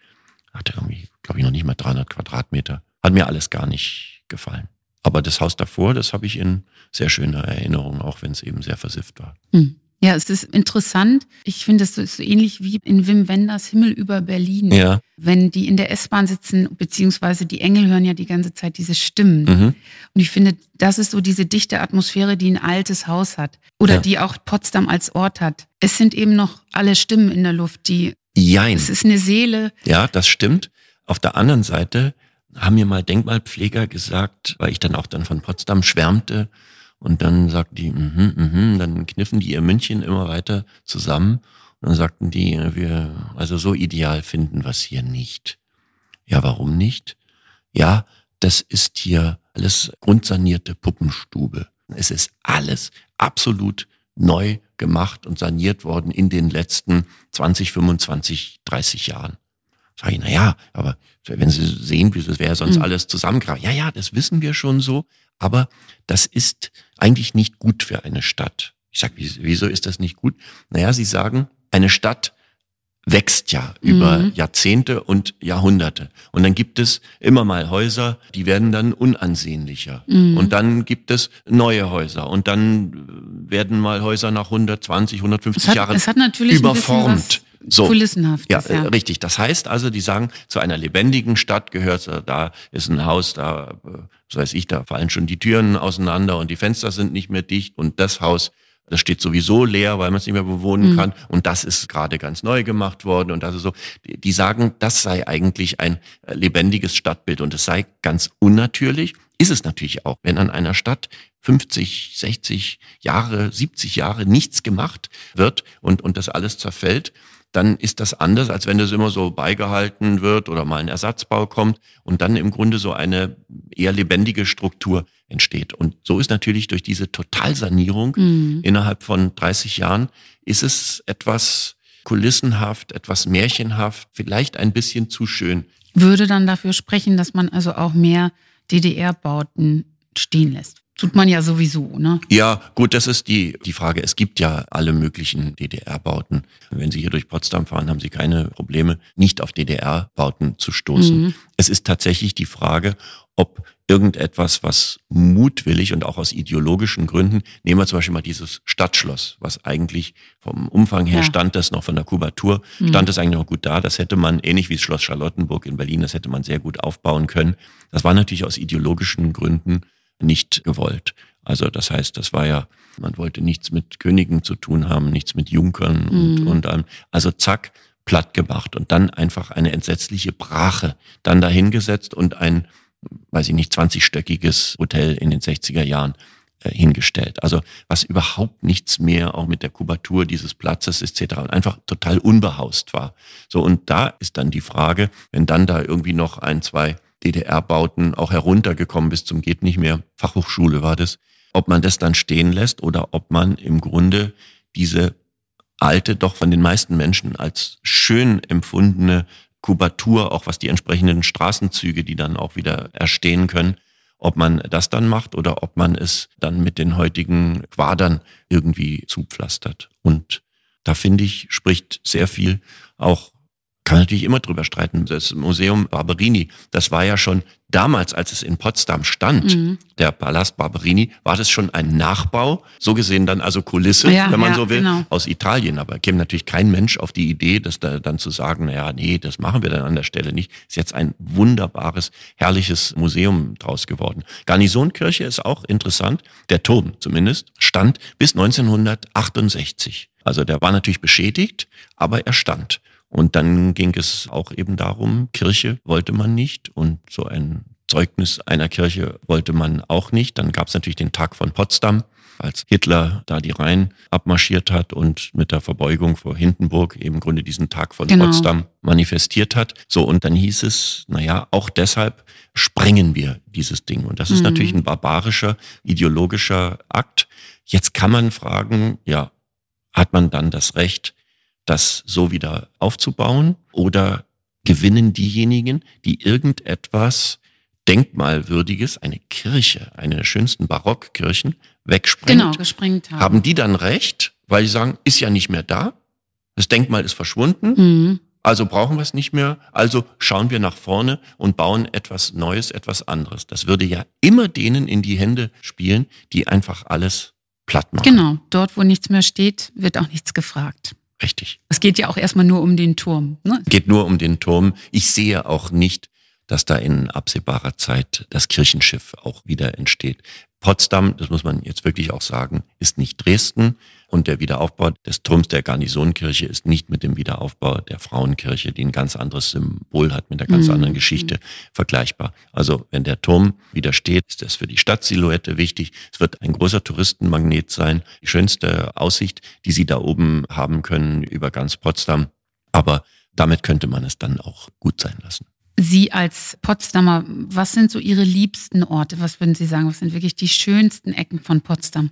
hatte irgendwie, glaube ich, noch nicht mal 300 Quadratmeter. Hat mir alles gar nicht gefallen. Aber das Haus davor, das habe ich in sehr schöner Erinnerung, auch wenn es eben sehr versifft war. Hm. Ja, es ist interessant. Ich finde, es ist so ähnlich wie in Wim Wenders Himmel über Berlin. Ja. Wenn die in der S-Bahn sitzen, beziehungsweise die Engel hören ja die ganze Zeit diese Stimmen. Mhm. Und ich finde, das ist so diese dichte Atmosphäre, die ein altes Haus hat. Oder ja. die auch Potsdam als Ort hat. Es sind eben noch alle Stimmen in der Luft, die. Jein. Es ist eine Seele. Ja, das stimmt. Auf der anderen Seite haben mir mal Denkmalpfleger gesagt, weil ich dann auch dann von Potsdam schwärmte, und dann sagten die, mhm, mhm, dann kniffen die ihr München immer weiter zusammen. Und dann sagten die, wir, also so ideal finden wir es hier nicht. Ja, warum nicht? Ja, das ist hier alles grundsanierte Puppenstube. Es ist alles absolut neu gemacht und saniert worden in den letzten 20, 25, 30 Jahren. Sag ich, na ja, aber wenn Sie sehen, wie es wäre sonst mhm. alles zusammengekracht. Ja, ja, das wissen wir schon so. Aber das ist eigentlich nicht gut für eine Stadt. Ich sage, wieso ist das nicht gut? Naja, Sie sagen, eine Stadt wächst ja über mhm. Jahrzehnte und Jahrhunderte. Und dann gibt es immer mal Häuser, die werden dann unansehnlicher. Mhm. Und dann gibt es neue Häuser. Und dann werden mal Häuser nach 120, 150 es hat, Jahren es hat natürlich überformt. So. Kulissenhaft. Ja, ja, richtig. Das heißt also, die sagen, zu einer lebendigen Stadt gehört, da ist ein Haus, da, so weiß ich, da fallen schon die Türen auseinander und die Fenster sind nicht mehr dicht und das Haus, das steht sowieso leer, weil man es nicht mehr bewohnen mhm. kann und das ist gerade ganz neu gemacht worden und das ist so. Die sagen, das sei eigentlich ein lebendiges Stadtbild und es sei ganz unnatürlich. Ist es natürlich auch, wenn an einer Stadt 50, 60 Jahre, 70 Jahre nichts gemacht wird und, und das alles zerfällt, dann ist das anders, als wenn das immer so beigehalten wird oder mal ein Ersatzbau kommt und dann im Grunde so eine eher lebendige Struktur entsteht. Und so ist natürlich durch diese Totalsanierung mhm. innerhalb von 30 Jahren, ist es etwas kulissenhaft, etwas märchenhaft, vielleicht ein bisschen zu schön. Würde dann dafür sprechen, dass man also auch mehr DDR-Bauten stehen lässt. Tut man ja sowieso, ne? Ja, gut, das ist die, die Frage. Es gibt ja alle möglichen DDR-Bauten. Wenn Sie hier durch Potsdam fahren, haben Sie keine Probleme, nicht auf DDR-Bauten zu stoßen. Mhm. Es ist tatsächlich die Frage, ob irgendetwas, was mutwillig und auch aus ideologischen Gründen, nehmen wir zum Beispiel mal dieses Stadtschloss, was eigentlich vom Umfang her ja. stand das noch von der Kubatur, mhm. stand es eigentlich noch gut da. Das hätte man, ähnlich wie das Schloss Charlottenburg in Berlin, das hätte man sehr gut aufbauen können. Das war natürlich aus ideologischen Gründen nicht gewollt. Also das heißt, das war ja, man wollte nichts mit Königen zu tun haben, nichts mit Junkern mhm. und, und allem. Also zack, platt gemacht und dann einfach eine entsetzliche Brache dann dahingesetzt und ein, weiß ich nicht, 20-stöckiges Hotel in den 60er Jahren äh, hingestellt. Also was überhaupt nichts mehr auch mit der Kubatur dieses Platzes etc. einfach total unbehaust war. So und da ist dann die Frage, wenn dann da irgendwie noch ein, zwei DDR-Bauten auch heruntergekommen bis zum geht nicht mehr. Fachhochschule war das. Ob man das dann stehen lässt oder ob man im Grunde diese alte, doch von den meisten Menschen als schön empfundene Kubatur, auch was die entsprechenden Straßenzüge, die dann auch wieder erstehen können, ob man das dann macht oder ob man es dann mit den heutigen Quadern irgendwie zupflastert. Und da finde ich, spricht sehr viel auch kann man natürlich immer drüber streiten. Das Museum Barberini, das war ja schon damals, als es in Potsdam stand, mhm. der Palast Barberini, war das schon ein Nachbau, so gesehen dann also Kulisse, ja, wenn man ja, so will, genau. aus Italien. Aber käme natürlich kein Mensch auf die Idee, das da dann zu sagen, naja, nee, das machen wir dann an der Stelle nicht. Ist jetzt ein wunderbares, herrliches Museum draus geworden. Garnisonkirche ist auch interessant. Der Turm zumindest stand bis 1968. Also der war natürlich beschädigt, aber er stand. Und dann ging es auch eben darum, Kirche wollte man nicht und so ein Zeugnis einer Kirche wollte man auch nicht. Dann gab es natürlich den Tag von Potsdam, als Hitler da die Rhein abmarschiert hat und mit der Verbeugung vor Hindenburg eben im Grunde diesen Tag von genau. Potsdam manifestiert hat. So, und dann hieß es, naja, auch deshalb sprengen wir dieses Ding. Und das ist mhm. natürlich ein barbarischer, ideologischer Akt. Jetzt kann man fragen, ja, hat man dann das Recht, das so wieder aufzubauen oder gewinnen diejenigen, die irgendetwas Denkmalwürdiges, eine Kirche, eine der schönsten Barockkirchen, wegsprengt. Genau, gesprengt haben. Haben die dann recht, weil sie sagen, ist ja nicht mehr da, das Denkmal ist verschwunden, Mhm. also brauchen wir es nicht mehr, also schauen wir nach vorne und bauen etwas Neues, etwas anderes. Das würde ja immer denen in die Hände spielen, die einfach alles platt machen. Genau, dort, wo nichts mehr steht, wird auch nichts gefragt. Richtig. Es geht ja auch erstmal nur um den Turm. Ne? geht nur um den Turm. Ich sehe auch nicht, dass da in absehbarer Zeit das Kirchenschiff auch wieder entsteht. Potsdam, das muss man jetzt wirklich auch sagen, ist nicht Dresden und der Wiederaufbau des Turms der Garnisonkirche ist nicht mit dem Wiederaufbau der Frauenkirche, die ein ganz anderes Symbol hat, mit einer ganz Mhm. anderen Geschichte vergleichbar. Also wenn der Turm wieder steht, ist das für die Stadtsilhouette wichtig. Es wird ein großer Touristenmagnet sein, die schönste Aussicht, die Sie da oben haben können über ganz Potsdam. Aber damit könnte man es dann auch gut sein lassen. Sie als Potsdamer, was sind so Ihre liebsten Orte? Was würden Sie sagen? Was sind wirklich die schönsten Ecken von Potsdam?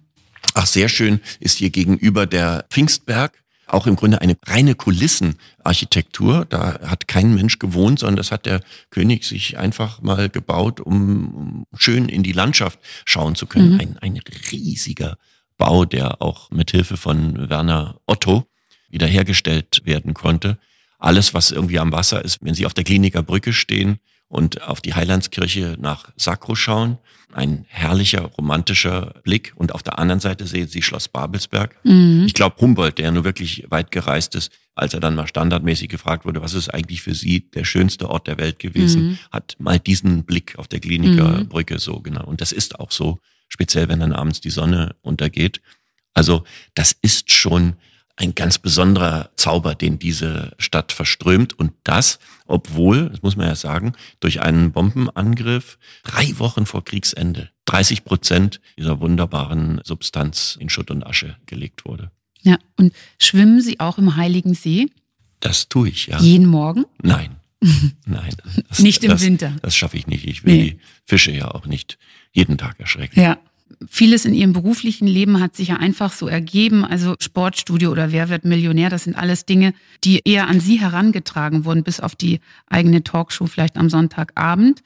Ach, sehr schön ist hier gegenüber der Pfingstberg. Auch im Grunde eine reine Kulissenarchitektur. Da hat kein Mensch gewohnt, sondern das hat der König sich einfach mal gebaut, um, schön in die Landschaft schauen zu können. Mhm. Ein, ein riesiger Bau, der auch mit Hilfe von Werner Otto wiederhergestellt werden konnte. Alles, was irgendwie am Wasser ist, wenn Sie auf der Kliniker Brücke stehen und auf die Heilandskirche nach Sakro schauen, ein herrlicher, romantischer Blick. Und auf der anderen Seite sehen Sie Schloss Babelsberg. Mhm. Ich glaube, Humboldt, der nur wirklich weit gereist ist, als er dann mal standardmäßig gefragt wurde, was ist eigentlich für Sie der schönste Ort der Welt gewesen, Mhm. hat mal diesen Blick auf der Kliniker Mhm. So genau. Und das ist auch so, speziell wenn dann abends die Sonne untergeht. Also das ist schon ein ganz besonderer Zauber, den diese Stadt verströmt. Und das, obwohl, das muss man ja sagen, durch einen Bombenangriff drei Wochen vor Kriegsende 30 Prozent dieser wunderbaren Substanz in Schutt und Asche gelegt wurde. Ja, und schwimmen Sie auch im Heiligen See? Das tue ich, ja. Jeden Morgen? Nein. Nein. Das, Nicht im das, Winter. Das schaffe ich nicht. Ich will Nee. die Fische ja auch nicht jeden Tag erschrecken. Ja. Vieles in Ihrem beruflichen Leben hat sich ja einfach so ergeben. Also Sportstudio oder Wer wird Millionär, das sind alles Dinge, die eher an Sie herangetragen wurden, bis auf die eigene Talkshow vielleicht am Sonntagabend.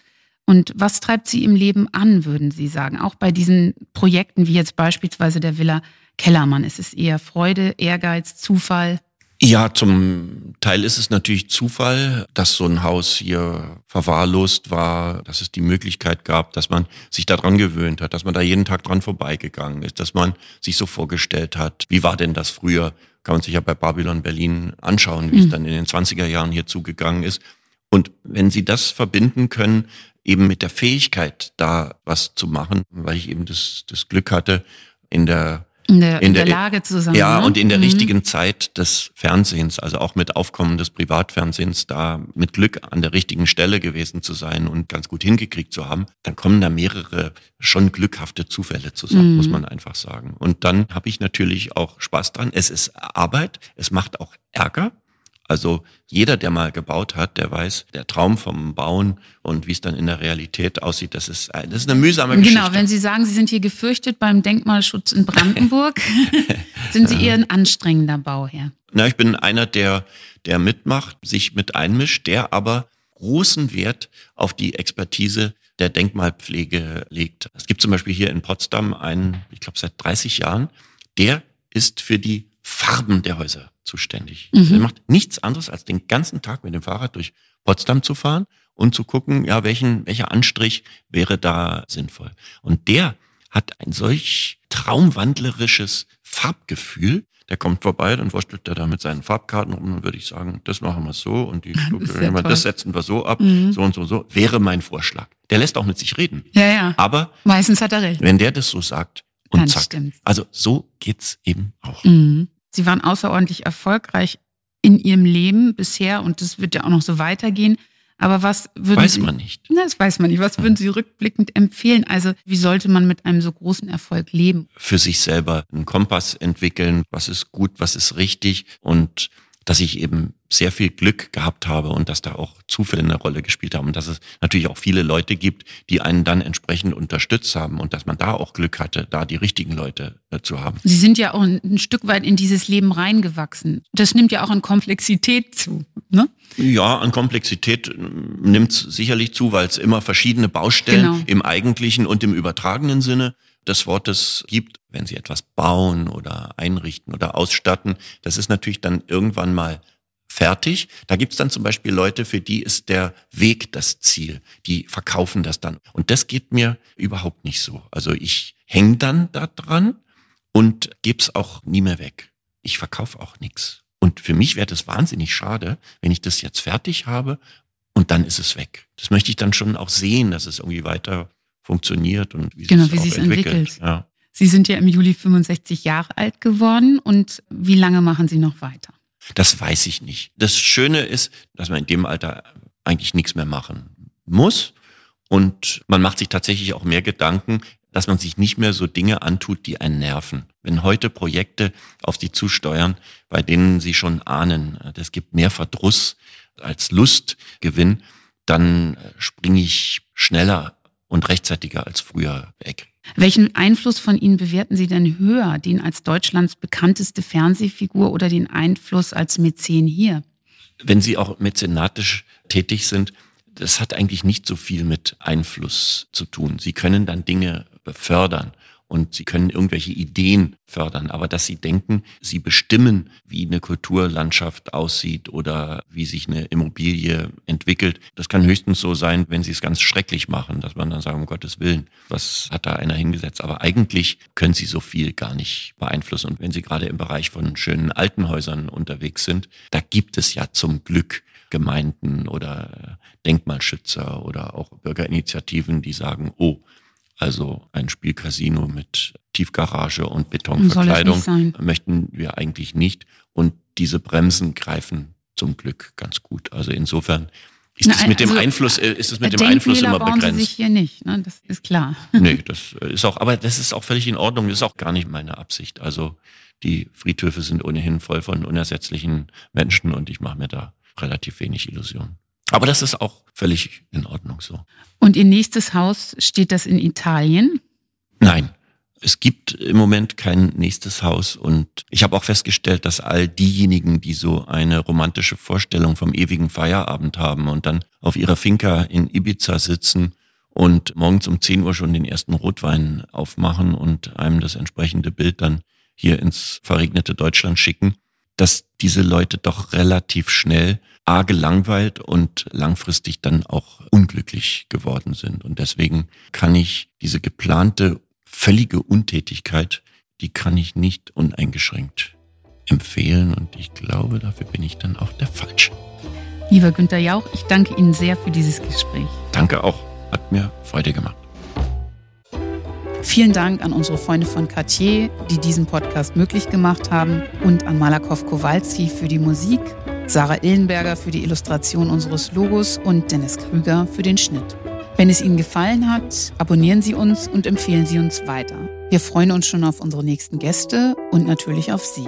Und was treibt Sie im Leben an, würden Sie sagen? Auch bei diesen Projekten wie jetzt beispielsweise der Villa Kellermann. Ist es eher Freude, Ehrgeiz, Zufall? Ja, zum Teil ist es natürlich Zufall, dass so ein Haus hier verwahrlost war, dass es die Möglichkeit gab, dass man sich daran gewöhnt hat, dass man da jeden Tag dran vorbeigegangen ist, dass man sich so vorgestellt hat, wie war denn das früher? Kann man sich ja bei Babylon Berlin anschauen, wie es Mhm. dann in den 20er Jahren hier zugegangen ist. Und wenn Sie das verbinden können, eben mit der Fähigkeit, da was zu machen, weil ich eben das, das Glück hatte, in der In der, in der, der- Lage zusammen. ja, ne? und in der Mhm. richtigen Zeit des Fernsehens, also auch mit Aufkommen des Privatfernsehens, da mit Glück an der richtigen Stelle gewesen zu sein und ganz gut hingekriegt zu haben, dann kommen da mehrere schon glückhafte Zufälle zusammen, Mhm. muss man einfach sagen. Und dann habe ich natürlich auch Spaß dran. Es ist Arbeit, es macht auch Ärger. Also jeder, der mal gebaut hat, der weiß, der Traum vom Bauen und wie es dann in der Realität aussieht, das ist, das ist eine mühsame Geschichte. Genau, wenn Sie sagen, Sie sind hier gefürchtet beim Denkmalschutz in Brandenburg, sind Sie eher ein anstrengender Bauherr. Na, ich bin einer, der, der mitmacht, sich mit einmischt, der aber großen Wert auf die Expertise der Denkmalpflege legt. Es gibt zum Beispiel hier in Potsdam einen, ich glaube seit 30 Jahren, der ist für die Farben der Häuser zuständig. Mhm. Der macht nichts anderes, als den ganzen Tag mit dem Fahrrad durch Potsdam zu fahren und zu gucken, ja, welchen, welcher Anstrich wäre da sinnvoll. Und der hat ein solch traumwandlerisches Farbgefühl. Der kommt vorbei, dann wurschtelt er da mit seinen Farbkarten rum, dann würde ich sagen, das machen wir so und die ja toll. das setzen wir so ab, Mhm. so und so, so, wäre mein Vorschlag. Der lässt auch mit sich reden. Ja, ja. Aber Meistens hat er recht. wenn der das so sagt und Dann zack. stimmt's. Also so geht's eben auch. Mhm. Sie waren außerordentlich erfolgreich in Ihrem Leben bisher und das wird ja auch noch so weitergehen. Aber was würden Weiß Sie, man nicht. Na, das weiß man nicht. Was würden Sie rückblickend empfehlen? Also, wie sollte man mit einem so großen Erfolg leben? Für sich selber einen Kompass entwickeln, was ist gut, was ist richtig und dass ich eben sehr viel Glück gehabt habe und dass da auch Zufälle eine Rolle gespielt haben und dass es natürlich auch viele Leute gibt, die einen dann entsprechend unterstützt haben und dass man da auch Glück hatte, da die richtigen Leute äh, zu haben. Sie sind ja auch ein, ein, Stück weit in dieses Leben reingewachsen. Das nimmt ja auch an Komplexität zu, ne? Ja, an Komplexität äh, nimmt es sicherlich zu, weil es immer verschiedene Baustellen genau. im eigentlichen und im übertragenen Sinne des Wortes gibt, wenn Sie etwas bauen oder einrichten oder ausstatten. Das ist natürlich dann irgendwann mal fertig. Da gibt's dann zum Beispiel Leute, für die ist der Weg das Ziel. Die verkaufen das dann. Und das geht mir überhaupt nicht so. Also ich hänge dann da dran und geb's auch nie mehr weg. Ich verkaufe auch nichts. Und für mich wäre das wahnsinnig schade, wenn ich das jetzt fertig habe und dann ist es weg. Das möchte ich dann schon auch sehen, dass es irgendwie weiter funktioniert und wie genau, sich entwickelt. entwickelt. Ja. Sie sind ja im Juli 65 Jahre alt geworden und wie lange machen Sie noch weiter? Das weiß ich nicht. Das Schöne ist, dass man in dem Alter eigentlich nichts mehr machen muss und man macht sich tatsächlich auch mehr Gedanken, dass man sich nicht mehr so Dinge antut, die einen nerven. Wenn heute Projekte auf Sie zusteuern, bei denen Sie schon ahnen, das gibt mehr Verdruss als Lustgewinn, dann springe ich schneller und rechtzeitiger als früher weg. Welchen Einfluss von Ihnen bewerten Sie denn höher, den als Deutschlands bekannteste Fernsehfigur oder den Einfluss als Mäzen hier? Wenn Sie auch mäzenatisch tätig sind, das hat eigentlich nicht so viel mit Einfluss zu tun. Sie können dann Dinge befördern und sie können irgendwelche Ideen fördern, aber dass sie denken, sie bestimmen, wie eine Kulturlandschaft aussieht oder wie sich eine Immobilie entwickelt, das kann höchstens so sein, wenn sie es ganz schrecklich machen, dass man dann sagt, um Gottes Willen, was hat da einer hingesetzt? Aber eigentlich können sie so viel gar nicht beeinflussen. Und wenn sie gerade im Bereich von schönen Altenhäusern unterwegs sind, da gibt es ja zum Glück Gemeinden oder Denkmalschützer oder auch Bürgerinitiativen, die sagen, oh, also ein Spielcasino mit Tiefgarage und Betonverkleidung möchten wir eigentlich nicht. Und diese Bremsen greifen zum Glück ganz gut. Also insofern ist es mit also, dem Einfluss, äh, ist es mit dem Einfluss immer bauen begrenzt. Sie sich hier nicht, ne? das ist klar. Nee, das ist auch, aber das ist auch völlig in Ordnung. Das ist auch gar nicht meine Absicht. Also die Friedhöfe sind ohnehin voll von unersetzlichen Menschen und ich mache mir da relativ wenig Illusionen. Aber das ist auch völlig in Ordnung so. Und Ihr nächstes Haus, steht das in Italien? Nein. Es gibt im Moment kein nächstes Haus und ich habe auch festgestellt, dass all diejenigen, die so eine romantische Vorstellung vom ewigen Feierabend haben und dann auf ihrer Finca in Ibiza sitzen und morgens um 10 Uhr schon den ersten Rotwein aufmachen und einem das entsprechende Bild dann hier ins verregnete Deutschland schicken, dass diese Leute doch relativ schnell a gelangweilt und langfristig dann auch unglücklich geworden sind. Und deswegen kann ich diese geplante völlige Untätigkeit, die kann ich nicht uneingeschränkt empfehlen. Und ich glaube, dafür bin ich dann auch der Falsche. Lieber Günter Jauch, ich danke Ihnen sehr für dieses Gespräch. Danke auch. Hat mir Freude gemacht. Vielen Dank an unsere Freunde von Cartier, die diesen Podcast möglich gemacht haben und an Malakow Kowalski für die Musik, Sarah Illenberger für die Illustration unseres Logos und Dennis Krüger für den Schnitt. Wenn es Ihnen gefallen hat, abonnieren Sie uns und empfehlen Sie uns weiter. Wir freuen uns schon auf unsere nächsten Gäste und natürlich auf Sie.